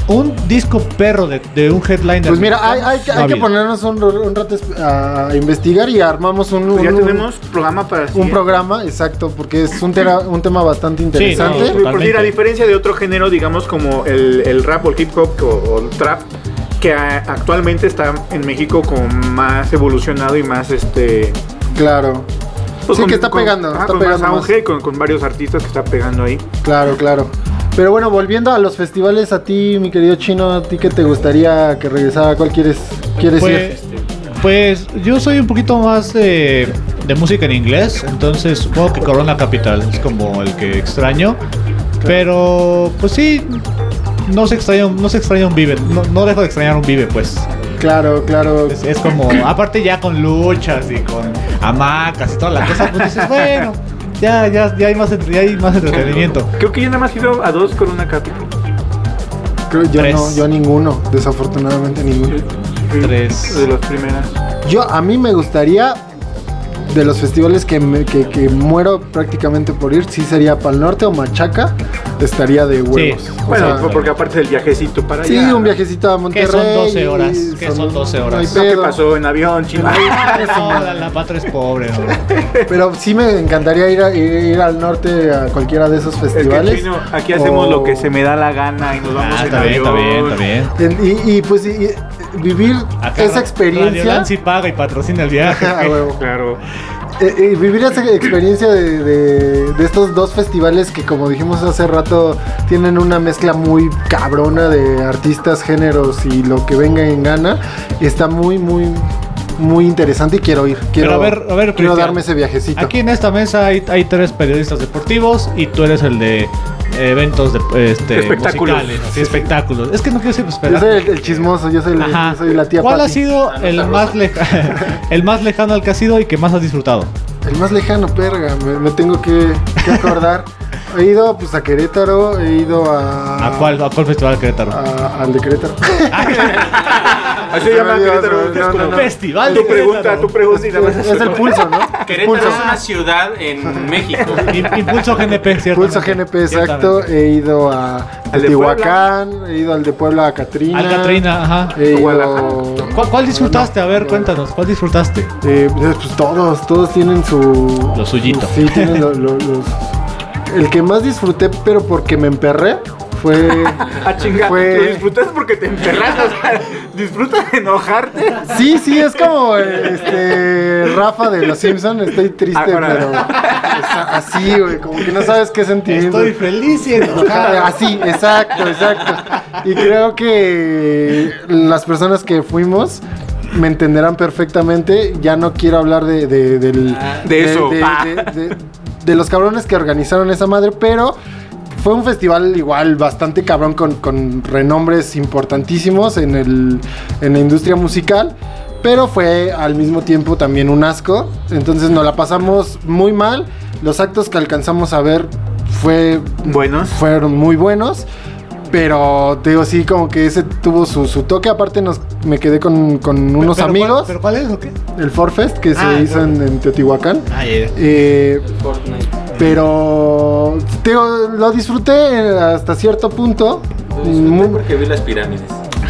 un disco perro de, de un headliner. Pues mira, hay, hay que- No hay ha que ponernos un, un rato a investigar y armamos un, Pues ya un- tenemos programa para un siguiente. programa, exacto, porque es un, tera- un tema bastante interesante. no, Por decir, a diferencia de otro género, digamos como el, el rap o el hip hop o, o el trap, que a- actualmente está en México como más evolucionado y más este. Claro, pues, Sí, que está pegando, está con pegando más más. auge, con, con varios artistas que está pegando ahí. claro, claro. Pero bueno, volviendo a los festivales, a ti, mi querido chino, a ti que te gustaría que regresara, ¿cuál quieres, quieres Pues, ir? pues yo soy un poquito más de, de música en inglés, entonces supongo que Corona Capital es como el que extraño. Pero, pues sí, no se extraña, no se extraña un Vive, no, no dejo de extrañar un Vive, pues. Claro, claro. Es, es como, aparte ya con luchas y con hamacas y toda la cosa, pues dices, bueno, ya, ya, ya hay más, ya hay más entretenimiento. Creo que yo nada más he ido a dos con una capital. Creo- yo tres. no, yo a ninguno, desafortunadamente ninguno. Tres. De las primeras. Yo, a mí me gustaría, de los festivales que, me- que, que muero prácticamente por ir, sí sería Pal Norte o Machaca estaría de huevos. O Bueno, sea, porque aparte del viajecito para sí, allá. un viajecito a Que Monterrey. son 12 horas. Que son 12 horas. no ¿Qué pasó en avión, <laughs> chino? No, la, la patria es pobre, ¿no? Pero sí me encantaría ir, a- ir, ir al norte a cualquiera de esos Es que festivales. chino, aquí hacemos O- lo que se me da la gana y nos vamos Ah, en está bien, está bien, está bien. En- Y, y, pues y vivir Acá esa Radio experiencia. Nancy paga y patrocina el viaje. A <laughs> huevo. Claro. Eh, eh, vivir esa experiencia de, de- de estos dos festivales que como dijimos hace rato tienen una mezcla muy cabrona de artistas, géneros y lo que venga en gana, está muy, muy, muy interesante y quiero ir. Quiero, Pero a ver, a ver, quiero Cristian, darme ese viajecito. Aquí en esta mesa hay, hay tres periodistas deportivos y tú eres el de eventos de este, Espectáculos. musicales, así, espectáculos. Es que no quiero decir yo soy el, el chismoso, yo soy, el- Ajá. yo soy la tía ¿Cuál ha sido el más, <laughs> el más lejano al que has ido y que más has disfrutado? El más lejano, perga, me, me tengo que, que acordar. he ido pues a Querétaro, he ido a... ¿A cuál, a cuál festival de Querétaro? a- al de Querétaro. <laughs> Así se llama no, Querétaro. no, no, no, no. Festival Tu pregunta, tu pregunta y nada más. es el pulso, ¿no? <laughs> Querétaro Pulso. es una ciudad en México. Im- Impulso GNP, ¿cierto? Pulso GNP, exacto. He ido a ¿Al de Teotihuacán, he ido al de Puebla a Catrina. Al Catrina, ajá. He ido... ¿Cuál, cuál disfrutaste? A ver, cuéntanos, ¿cuál disfrutaste? Eh, pues todos, todos tienen su... Lo suyito. Sí, tienen lo- lo- los... El que más disfruté, pero porque me emperré, fue... <laughs> Ah, chinga. Fue- Lo disfrutas porque te emperras. O sea, disfrutas de enojarte. Sí, sí, es como este Rafa de los Simpson, estoy triste, Ah, ahora. pero así, güey, como que no sabes qué sentimiento. Estoy feliz y Ah, enojado. Así, exacto, exacto. Y creo que las personas que fuimos me entenderán perfectamente. Ya no quiero hablar de, de, del- De eso. de, Ah. de- de- de los cabrones que organizaron esa madre, pero fue un festival igual bastante cabrón con, con renombres importantísimos en, el, en la industria musical. Pero fue al mismo tiempo también un asco. Entonces nos la pasamos muy mal. Los actos que alcanzamos a ver fue Buenos. fueron muy buenos. Pero te digo, sí, como que ese tuvo su, su toque. Aparte, nos, me quedé con, con unos ¿Pero amigos. cuál- ¿Pero cuál es o qué? El Forfest que Ah, se el hizo en, en Teotihuacán. Ah, ya. Eh, Fortnite. Pero te lo disfruté hasta cierto punto. Lo disfruté Muy- porque vi las pirámides.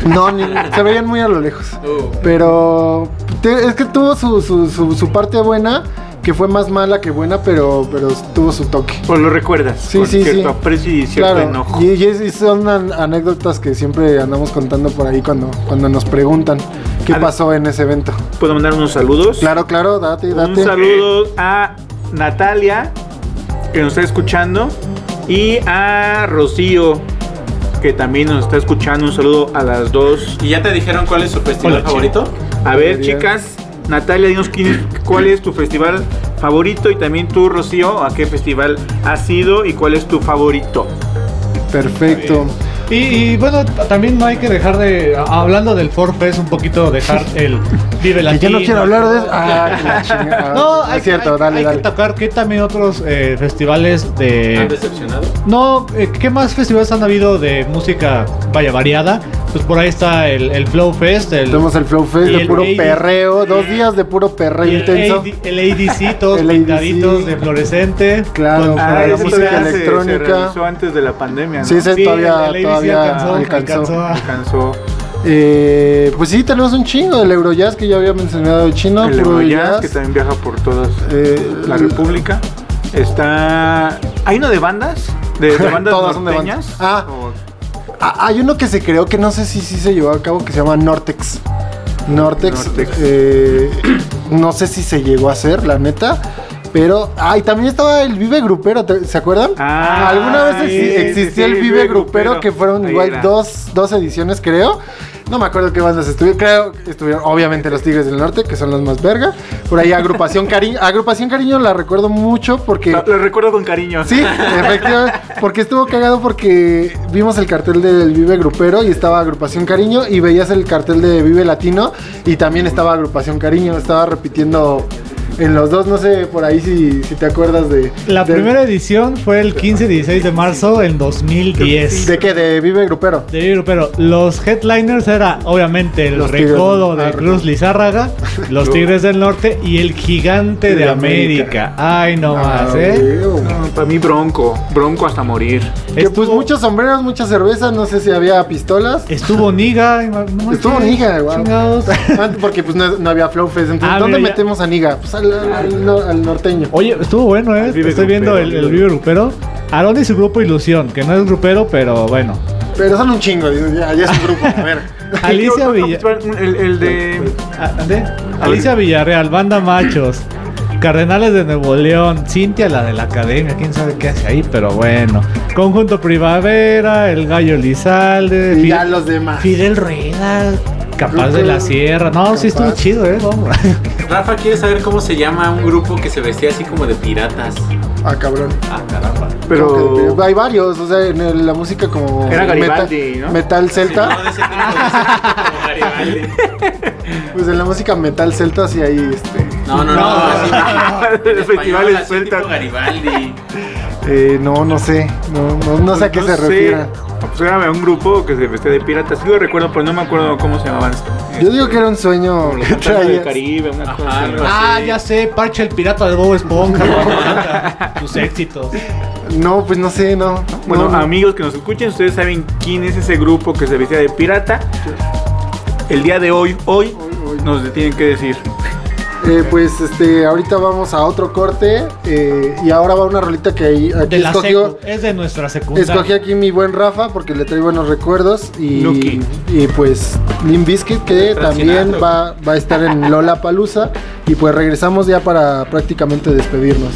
no, ni- se veían muy a lo lejos. Uh, Pero te- es que tuvo su, su, su, su parte buena, que fue más mala que buena, pero, pero tuvo su toque. Pues lo recuerdas. Sí, con sí, cierto sí. aprecio y cierto Claro, enojo. y, son an- anécdotas que siempre andamos contando por ahí cuando, cuando nos preguntan qué pasó en ese evento. Puedo mandar unos saludos. Claro, claro, date, Un date. saludo a Natalia, que nos está escuchando, y a Rocío, que también nos está escuchando. Un saludo a las dos. ¿Y ya te dijeron cuál es su festival Hola, favorito? A ver, chicas, Natalia, dinos quién es- cuál es tu festival favorito y también tú, Rocío, a qué festival has ido y cuál es tu favorito. Perfecto. Y, y, bueno, también no hay que dejar de. Hablando del Forfest, un poquito dejar el Vive Que Latino. ya no quiero hablar de eso. Ah, la chingada. No, es hay, cierto, hay- dale, hay dale. que tocar que también otros eh, festivales ¿Han de. decepcionado? No, eh, ¿qué más festivales han habido de música, vaya, variada? Pues por ahí está el, el Flow Fest, el, Tenemos el Flow Fest de puro AD. perreo, dos días de puro perreo intenso. AD el ADC, <laughs> todos El ADC. pintaditos de fluorescente. Claro, con ese música todavía se- electrónica. Se, realizó antes de la pandemia, ¿no? Sí, ese Sí, todavía, el ADC todavía alcanzó, alcanzó. alcanzó. Alcanzó Eh, pues sí, tenemos un chingo del Eurojazz que ya había mencionado el chino. el Eurojazz, jazz. que también viaja por toda Eh, la República. Está... ¿Hay uno de bandas? ¿De, de <laughs> bandas Todas son de norteñas? bandas. Ah. ¿O- Ah, Hay uno que se creó que no sé si sí se llevó a cabo que se llama Nortex. Nortex, Nortex. eh, <clears throat> no sé si se llegó a hacer, la neta. Pero, ay, también estaba el Vive Grupero, ¿te- ¿se acuerdan? Ah, Alguna vez sí, exi- sí, existió sí, el Vive, Vive Grupero, Grupero. que fueron igual dos, dos ediciones, creo. No me acuerdo qué bandas estuvieron. Creo que estuvieron, obviamente, los Tigres del Norte, que son los más verga. Por ahí, Agrupación Cariño. Agrupación Cariño la recuerdo mucho porque. Lo, lo recuerdo con cariño. Sí, efectivamente. Porque estuvo cagado porque vimos el cartel del Vive Grupero y estaba Agrupación Cariño y veías el cartel de Vive Latino y también estaba Agrupación Cariño. Estaba repitiendo en los dos, no sé por ahí si, si te acuerdas de... La de- primera edición fue el 15-16 de marzo en 2010. ¿De qué? De Vive Grupero. De Vivo, pero los headliners era obviamente el Los recodo de. Cruz Lizárraga, <laughs> los Tigres del Norte y el gigante de De América. América. Ay, no más, Ah, ¿eh? güey. No, para mí bronco, bronco hasta morir. Que pues Estuvo- muchos sombreros, mucha cerveza, no sé si había pistolas. Estuvo <laughs> Niga. no Estuvo Niga. <laughs> Antes porque pues no, no había Flow Fest. Entonces, Ah, ¿dónde mira, ya. metemos a Niga? Pues al, al- al no- al norteño. Oye, estuvo bueno, ¿eh? Estoy viendo el, el Vive Grupero. Aaron y su grupo Ilusión, que no es grupero, pero bueno. Pero son un chingo, dices, ya, ya es un grupo. A ver. <laughs> Alicia Yo- Villa. El, el de. Ah, ¿dónde? Alicia Villarreal, Banda Machos, Cardenales de Nuevo León, Cintia, la de la academia, quién sabe qué hace ahí, pero bueno. Conjunto Primavera, El Gallo Lizalde, Y ya los demás. Fidel Rueda, Capaz de la Sierra. No, sí estuvo Capaz. chido, ¿eh? Vamos. Rafa quiere saber cómo se llama un grupo que se vestía así como de piratas. Ah, cabrón. ah, caramba. Pero. Hay varios, o sea, en el- la música como. Era Garibaldi, metal, ¿no? Metal celta. No, de ese tipo, de Garibaldi. <laughs> Pues en la música metal celta sí hay este. No, no, no. No. así, en Los <laughs> español, festivales así sueltas. tipo Garibaldi. Eh, no, no sé. No, no, no sé a qué No se sé. refiere. Pues era un grupo que se vestía de piratas. Sí lo recuerdo, pero no me acuerdo cómo se llamaban. Yo digo que era un sueño que traías. Caribe, una cosa Ajá, Ah, así. ya sé, Parche el pirata de Bob Esponja. Sus <laughs> éxitos. No, pues no sé, no. Bueno, No, no. amigos que nos escuchen, ustedes saben quién es ese grupo que se vestía de pirata. El día de hoy, hoy, hoy. nos tienen que decir. Eh, pues este, ahorita vamos a otro corte. eh, y ahora va una rolita que ahí- aquí De la escogió. es de nuestra secundaria. Escogí aquí mi buen Rafa porque le trae buenos recuerdos y, y pues Limp Bizkit que también va, va a estar en Lola Palusa y pues regresamos ya para prácticamente despedirnos.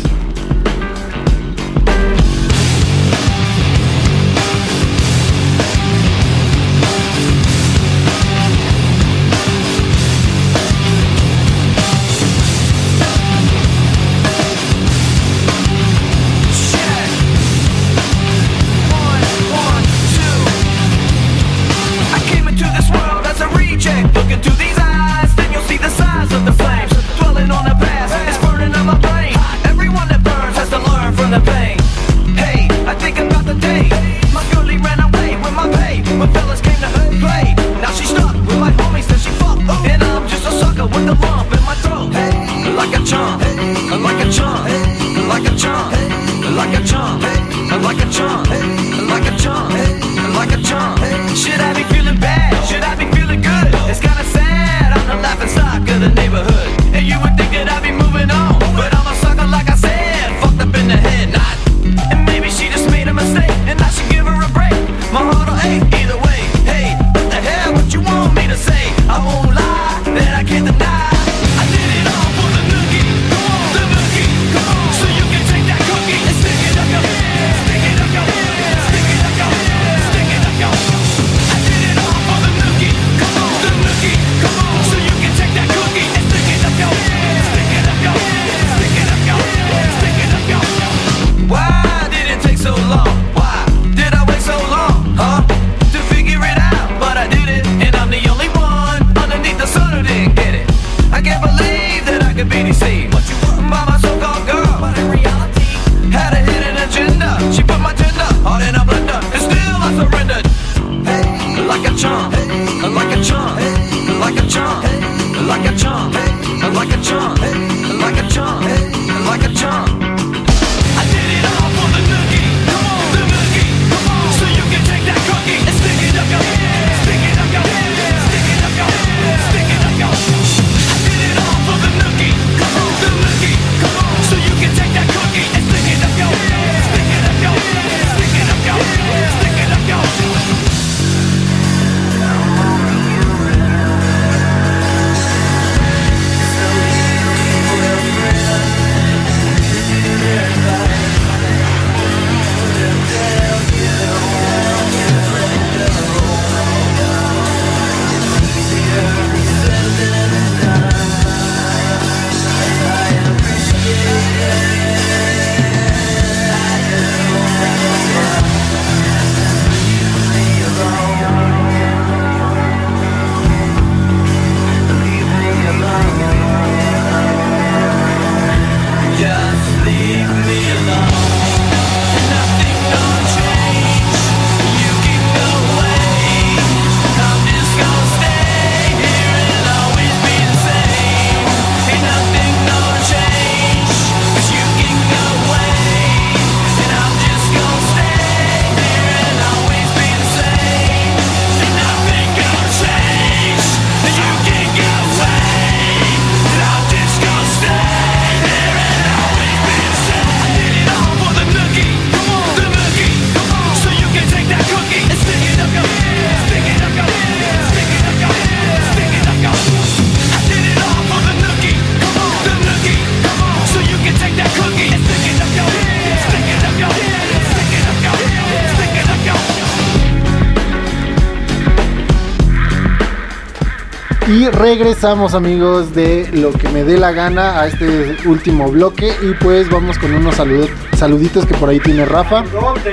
Y regresamos amigos de lo que me dé la gana a este último bloque y pues vamos con unos saludos, saluditos que por ahí tiene Rafa.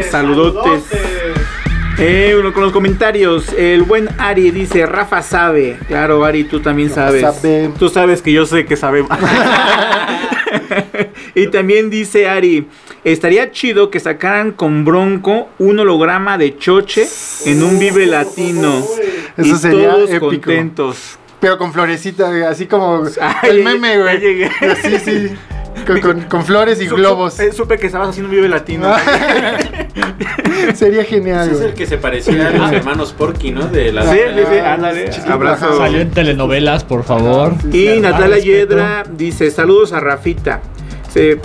Saludotes. Eh, uno con los comentarios. El buen Ari dice, Rafa sabe. Claro, Ari, tú también sabes. sabe. Tú sabes que yo sé que sabemos. <laughs> y también dice Ari, estaría chido que sacaran con Bronco un holograma de Choche en un Vive Latino. Eso y sería todos épico. contentos. Pero con florecita, güey, así como Ay, <laughs> el meme, ya güey. llegué. Sí, sí. Con, con- con flores y Su- globos. su- eh, supe que estabas haciendo un Vive Latino. <laughs> Sería genial, Ese es el que se parecía a los hermanos Porky, ¿no? De la Sí, sí, sí, ándale. Abrazo. Salió en telenovelas, por favor. Sí, Y. Natalia. Yedra dice, saludos a Rafita.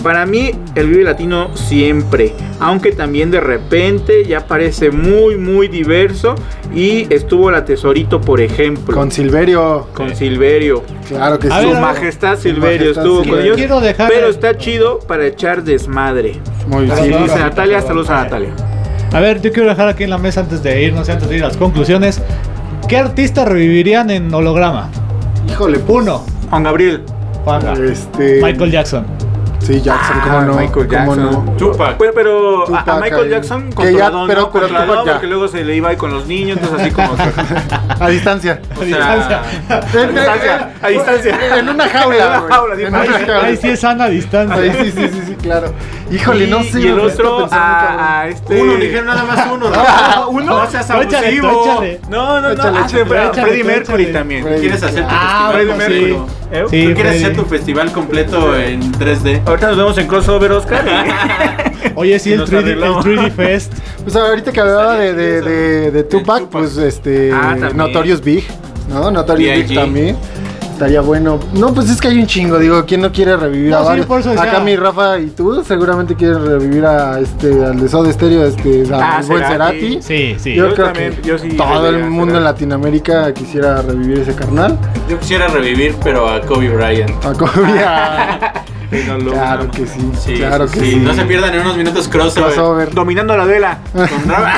Para mí el Vive Latino siempre, aunque también de repente ya parece muy muy diverso y estuvo la Tesorito por ejemplo Con Silverio. con Silverio. Claro que A sí. Su majestad Silverio majestad estuvo con ellos, Quiero dejar- pero está chido para echar desmadre. Muy bien. dice Natalia, saludos a Natalia. A ver, yo quiero dejar aquí en la mesa antes de irnos, antes de ir a las conclusiones. ¿Qué artistas revivirían en holograma? Híjole, pues, Uno, Juan Gabriel. Juanga. Este. Michael Jackson. Sí, Jackson, Ah, cómo no. Michael cómo Jackson. no. Tupac. Pero, pero a- Michael. Jackson Que controladón, ya- ¿no? pero- pero Controladón, Tupac ya. porque luego se le iba ahí con los niños, entonces así como... <laughs> A distancia. O sea, a distancia, a distancia. En una jaula. <laughs> En una güey. jaula, En una Ahí- jaula. Ahí sí es sana distancia. Ahí sí, sí, sí, sí, claro. Híjole, no sé. Y el otro a, a este... uno, dijeron nada más uno. Ah, <laughs> ¿uno? No seas abusivo. échale. No, no, no. Échale, ah, échale, sí, Fre- échale, Freddie tú Mercury también. Freddie. ¿Quieres hacer tu Ah, Freddie festival Mercury. ¿Eh? Sí. ¿Tú quieres hacer tu festival completo en 3D? Ahorita nos vemos en crossover, Oscar. <laughs> Oye, sí, el Nos 3D, el arreglamos. 3D Fest. Pues ahorita que hablaba de, de, de, de Tupac, Tupac. pues este. Ah. Notorious Big. ¿No? Notorious Big B.I.G. también. Estaría bueno. No, pues es que hay un chingo, digo, ¿quién no quiere revivir No, a sí, varios? por eso decía. Acá mi Rafa y tú seguramente quieren revivir a este al de Soda Stereo, este Ah, al buen Cerati. Cerati. Sí, sí. Yo, Yo creo también, que yo sí todo el a mundo en. Latinoamérica quisiera revivir ese carnal. Yo quisiera revivir, pero a Kobe Bryant. A. <laughs> No lo- claro que sí. Sí, claro que sí. sí. No se pierdan en unos minutos crossover. Crossover. Dominando la vela. <laughs> <laughs> Ra-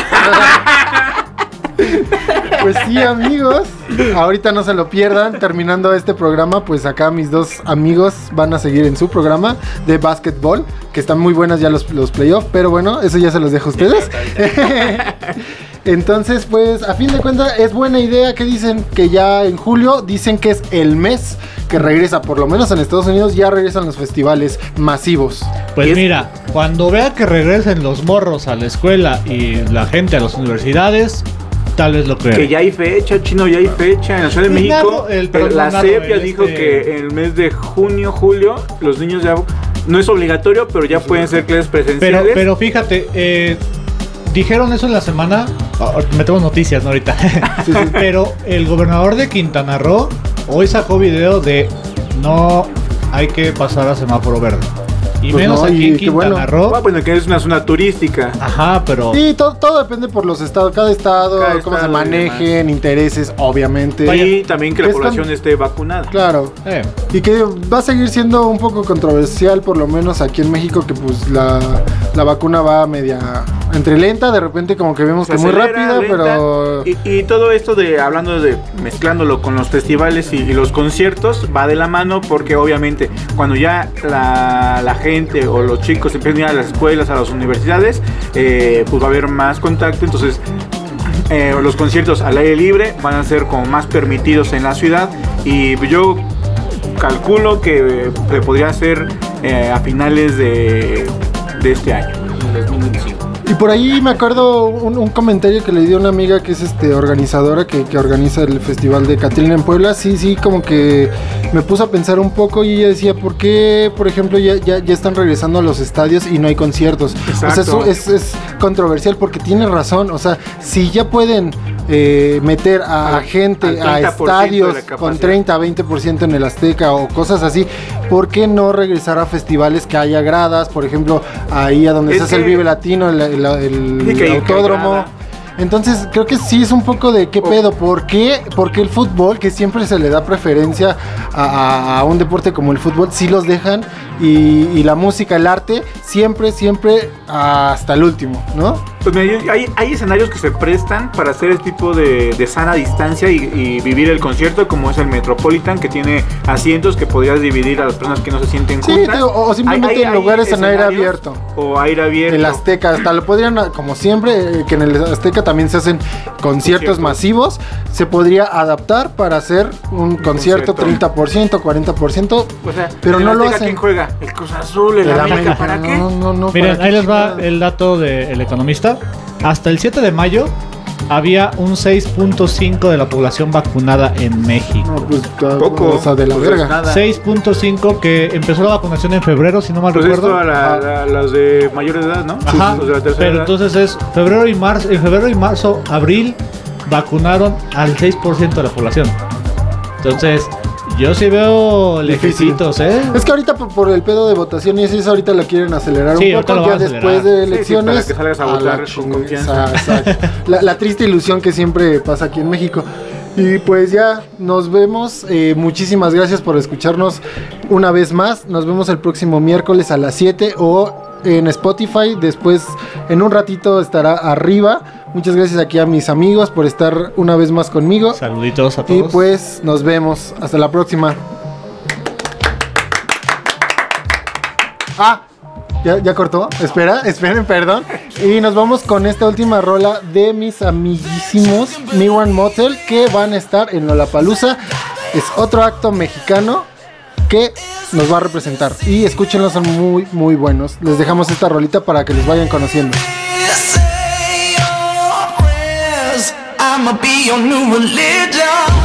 Pues sí, amigos. <laughs> Ahorita no se lo pierdan. Terminando este programa, pues acá mis dos amigos van a seguir en su programa de básquetbol, que están muy buenas ya los, los playoffs, pero bueno, eso ya se los dejo a ustedes. <laughs> Entonces, pues a fin de cuentas es buena idea que dicen que ya en julio dicen que es el mes que regresa, por lo menos en Estados Unidos ya regresan los festivales masivos. Pues mira, cuando vea que regresen los morros a la escuela y la gente a las universidades, tal vez lo crea. Que ya hay fecha, chino, ya hay fecha. En la Ciudad de Pues México, el- la CEP ya dijo este- que en el mes de junio, julio, los niños ya. No es obligatorio, pero ya pueden ser clases Pero, presenciales. pero fíjate, eh, dijeron eso en la semana. metemos noticias, ¿no? Ahorita. <laughs> pero el gobernador de Quintana Roo hoy sacó video de no hay que pasar a semáforo verde. Y Pues menos no, aquí y en qué bueno. Quintana Roo. Ah, bueno, que es una zona turística. Ajá, pero. Sí, todo, todo depende por los estados, cada estado, Cada cómo se estado manejen, intereses, obviamente. Y también que la Es con- población esté vacunada. Claro. eh, Y que va a seguir siendo un poco controversial, por lo menos aquí en México, que pues la, la vacuna va media entre lenta, de repente como que vemos Se que muy acelera, rápida, lenta, pero... Y, y todo esto de hablando de mezclándolo con los festivales y, y los conciertos va de la mano porque obviamente cuando ya la, la gente o los chicos empiezan a ir a las escuelas, a las universidades, eh, pues va a haber más contacto, entonces eh, los conciertos al aire libre van a ser como más permitidos en la ciudad y yo calculo que, que podría ser eh, a finales de, de este año. 2025. Y por ahí me acuerdo un, un comentario que le dio una amiga que es este organizadora que, que organiza el festival de Catrina en Puebla. Sí, sí, como que me puso a pensar un poco y ella decía, ¿por qué, por ejemplo, ya, ya, ya están regresando a los estadios y no hay conciertos? O sea, eso es, es controversial porque tiene razón. O sea, si ya pueden eh, meter a, gente a 30% de la estadios con 30 a 20% en el Azteca o cosas así, ¿por qué no regresar a festivales que haya gradas? Por ejemplo, ahí a donde Es se hace el Vive Latino, el, autódromo. Entonces creo que sí es un poco de qué O- pedo, ¿por qué? Porque el fútbol, que siempre se le da preferencia a, a- a un deporte como el fútbol, sí los dejan y, y la música, el arte, siempre, siempre hasta el último, ¿no? Pues mira, hay, hay escenarios que se prestan para hacer el tipo de, de sana distancia y, y vivir el concierto, como es el Metropolitan, que tiene asientos que podrías dividir a las personas que no se sienten Sí, juntas. digo, o- o simplemente en lugares en aire abierto. O aire abierto. El Azteca, hasta lo podrían, como siempre, eh, que en el Azteca también se hacen conciertos masivos, se podría adaptar para hacer un concierto, concierto. 30%, 40%, O sea, pero no lo hacen. ¿Quién juega? El Cruz Azul, el El América, América, ¿para qué? No, no, no, Miren, ¿para ahí qué les va el dato del economista. Hasta el 7 de mayo había un 6.5 de la población vacunada en México. No, pues, está- Poco. O sea, de la Pues es verga. nada. 6.5 que empezó la vacunación en febrero, si no mal Pues recuerdo. esto a la- la- las de mayor edad, ¿no? Ajá, de tercera pero edad. entonces es febrero y marzo, en febrero y marzo, abril vacunaron al 6% de la población. Entonces, yo sí veo lejecitos, ¿eh? Es que ahorita por, por el pedo de votación y eso ahorita la quieren acelerar Sí, un poco, lo ya después de Sí, sí, elecciones. para que salgas a la votar con chingada, confianza. exacto. La, la triste ilusión que siempre pasa aquí en México. Y pues ya nos vemos. eh, muchísimas gracias por escucharnos una vez más. Nos vemos el próximo miércoles a las 7 o en Spotify. Después, en un ratito, estará arriba. Muchas gracias aquí a mis amigos por estar una vez más conmigo. Saluditos a Y todos. pues nos vemos. Hasta la próxima. Ah, ¿ya, ya cortó. Espera, esperen, perdón. Y nos vamos con esta última rola de mis amiguísimos One Motel que van a estar en Lollapalooza. Es otro acto mexicano que nos va a representar. Y escúchenlos, son muy, muy buenos. Les dejamos esta rolita para que los vayan conociendo. I'ma be your new religion.